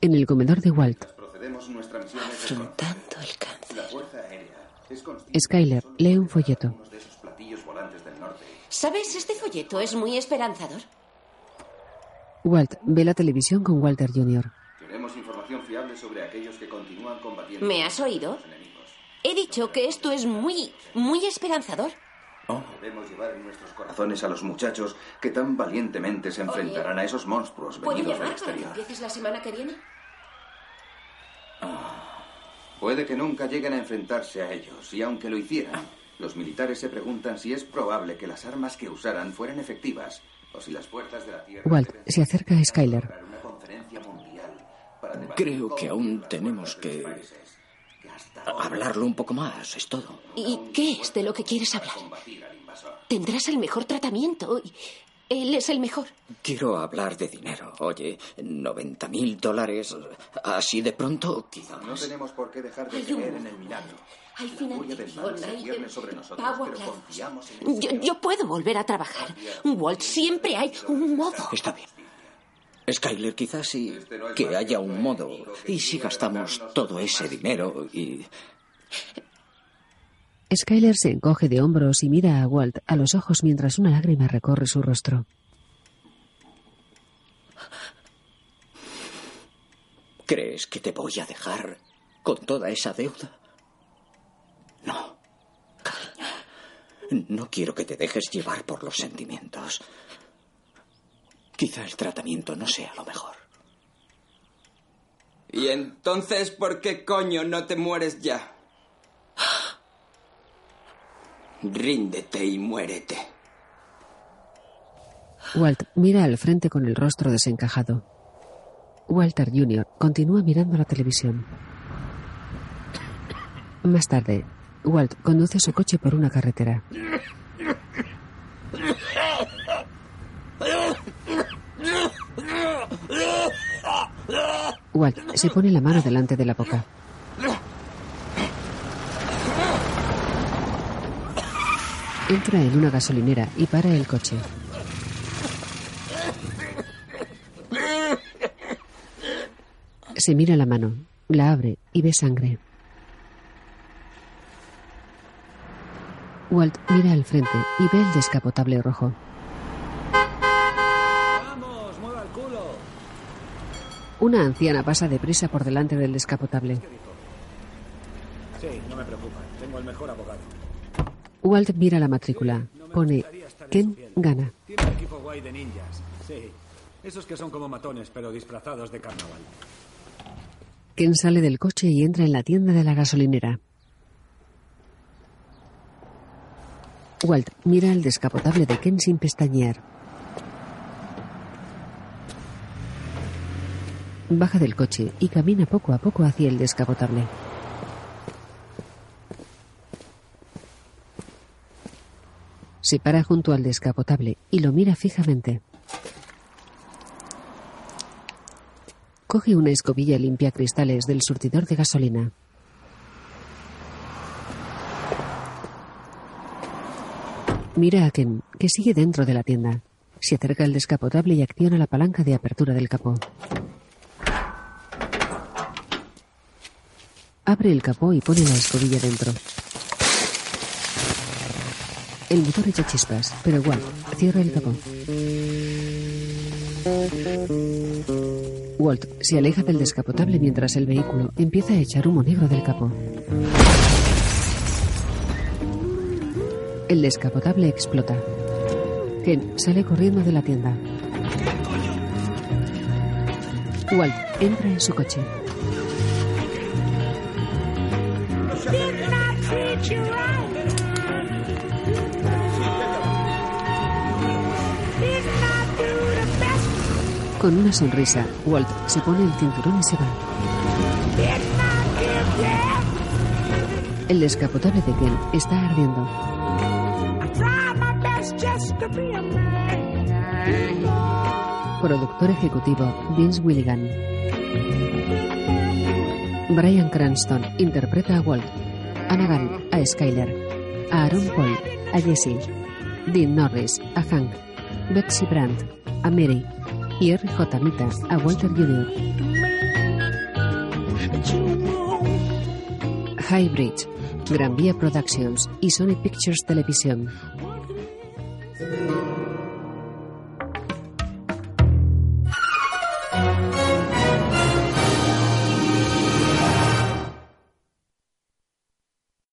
En el comedor de Walt,
Afrontando el cáncer.
Skyler lee un folleto.
¿Sabes? Este folleto es muy esperanzador.
Walt ve la televisión con Walter Jr.
Queremos información fiable sobre aquellos que continúan combatiendo.
¿Me has oído? He dicho que esto es muy, muy esperanzador.
Debemos llevar en nuestros corazones a los muchachos que tan valientemente se enfrentarán a esos monstruos
¿Puedo
venidos del exterior.
empieces la semana que viene?
Puede que nunca lleguen a enfrentarse a ellos, y aunque lo hicieran, los militares se preguntan si es probable que las armas que usaran fueran efectivas, o si las fuerzas de la Tierra
Walt se acerca a Skyler.
Creo que aún tenemos que hablarlo un poco más, es todo.
¿Y qué es de lo que quieres hablar? Tendrás el mejor tratamiento. y Él es el mejor.
Quiero hablar de dinero. Oye, 90 mil dólares así de pronto, quizá
No tenemos por qué dejar de creer en el milagro.
Hay financiación,
se
hay
sobre nosotros,
pago a
pero
plazos.
confiamos en el
Yo, yo puedo volver a trabajar. Walt, siempre hay un modo.
Está bien. Skyler, quizás sí que haya un modo. ¿Y si gastamos todo ese dinero y...
Skyler se encoge de hombros y mira a Walt a los ojos mientras una lágrima recorre su rostro.
¿Crees que te voy a dejar con toda esa deuda? No. No quiero que te dejes llevar por los sentimientos. Quizá el tratamiento no sea lo mejor.
¿Y entonces por qué coño no te mueres ya? Ríndete y muérete.
Walt mira al frente con el rostro desencajado. Walter Jr. continúa mirando la televisión. Más tarde, Walt conduce su coche por una carretera. Walt se pone la mano delante de la boca. Entra en una gasolinera y para el coche. Se mira la mano, la abre y ve sangre. Walt mira al frente y ve el descapotable rojo.
¡Vamos, mueva el culo!
Una anciana pasa deprisa por delante del descapotable.
Sí, no me preocupa. Tengo el mejor abogado.
Walt mira la matrícula. Pone Ken gana.
Tiene un equipo guay de ninjas. Sí. Esos que son como matones, pero disfrazados de carnaval.
Ken sale del coche y entra en la tienda de la gasolinera. Walt mira el descapotable de Ken sin pestañear. Baja del coche y camina poco a poco hacia el descapotable. Se para junto al descapotable y lo mira fijamente. Coge una escobilla limpia cristales del surtidor de gasolina. Mira a Ken, que sigue dentro de la tienda. Se acerca al descapotable y acciona la palanca de apertura del capó. Abre el capó y pone la escobilla dentro. El motor echa chispas, pero Walt cierra el capó. Walt se aleja del descapotable mientras el vehículo empieza a echar humo negro del capó. El descapotable explota. Ken sale corriendo de la tienda. Walt entra en su coche. Con una sonrisa, Walt se pone el cinturón y se va. El descapotable de Ken está ardiendo. Productor ejecutivo Vince Willigan. Brian Cranston interpreta a Walt. Anagan a Skyler. A Aaron Paul a Jesse. Dean Norris a Hank. Betsy Brandt a Mary. Y R.J. Mita a Walter Jr. Highbridge, Gran Vía Productions y Sony Pictures Televisión.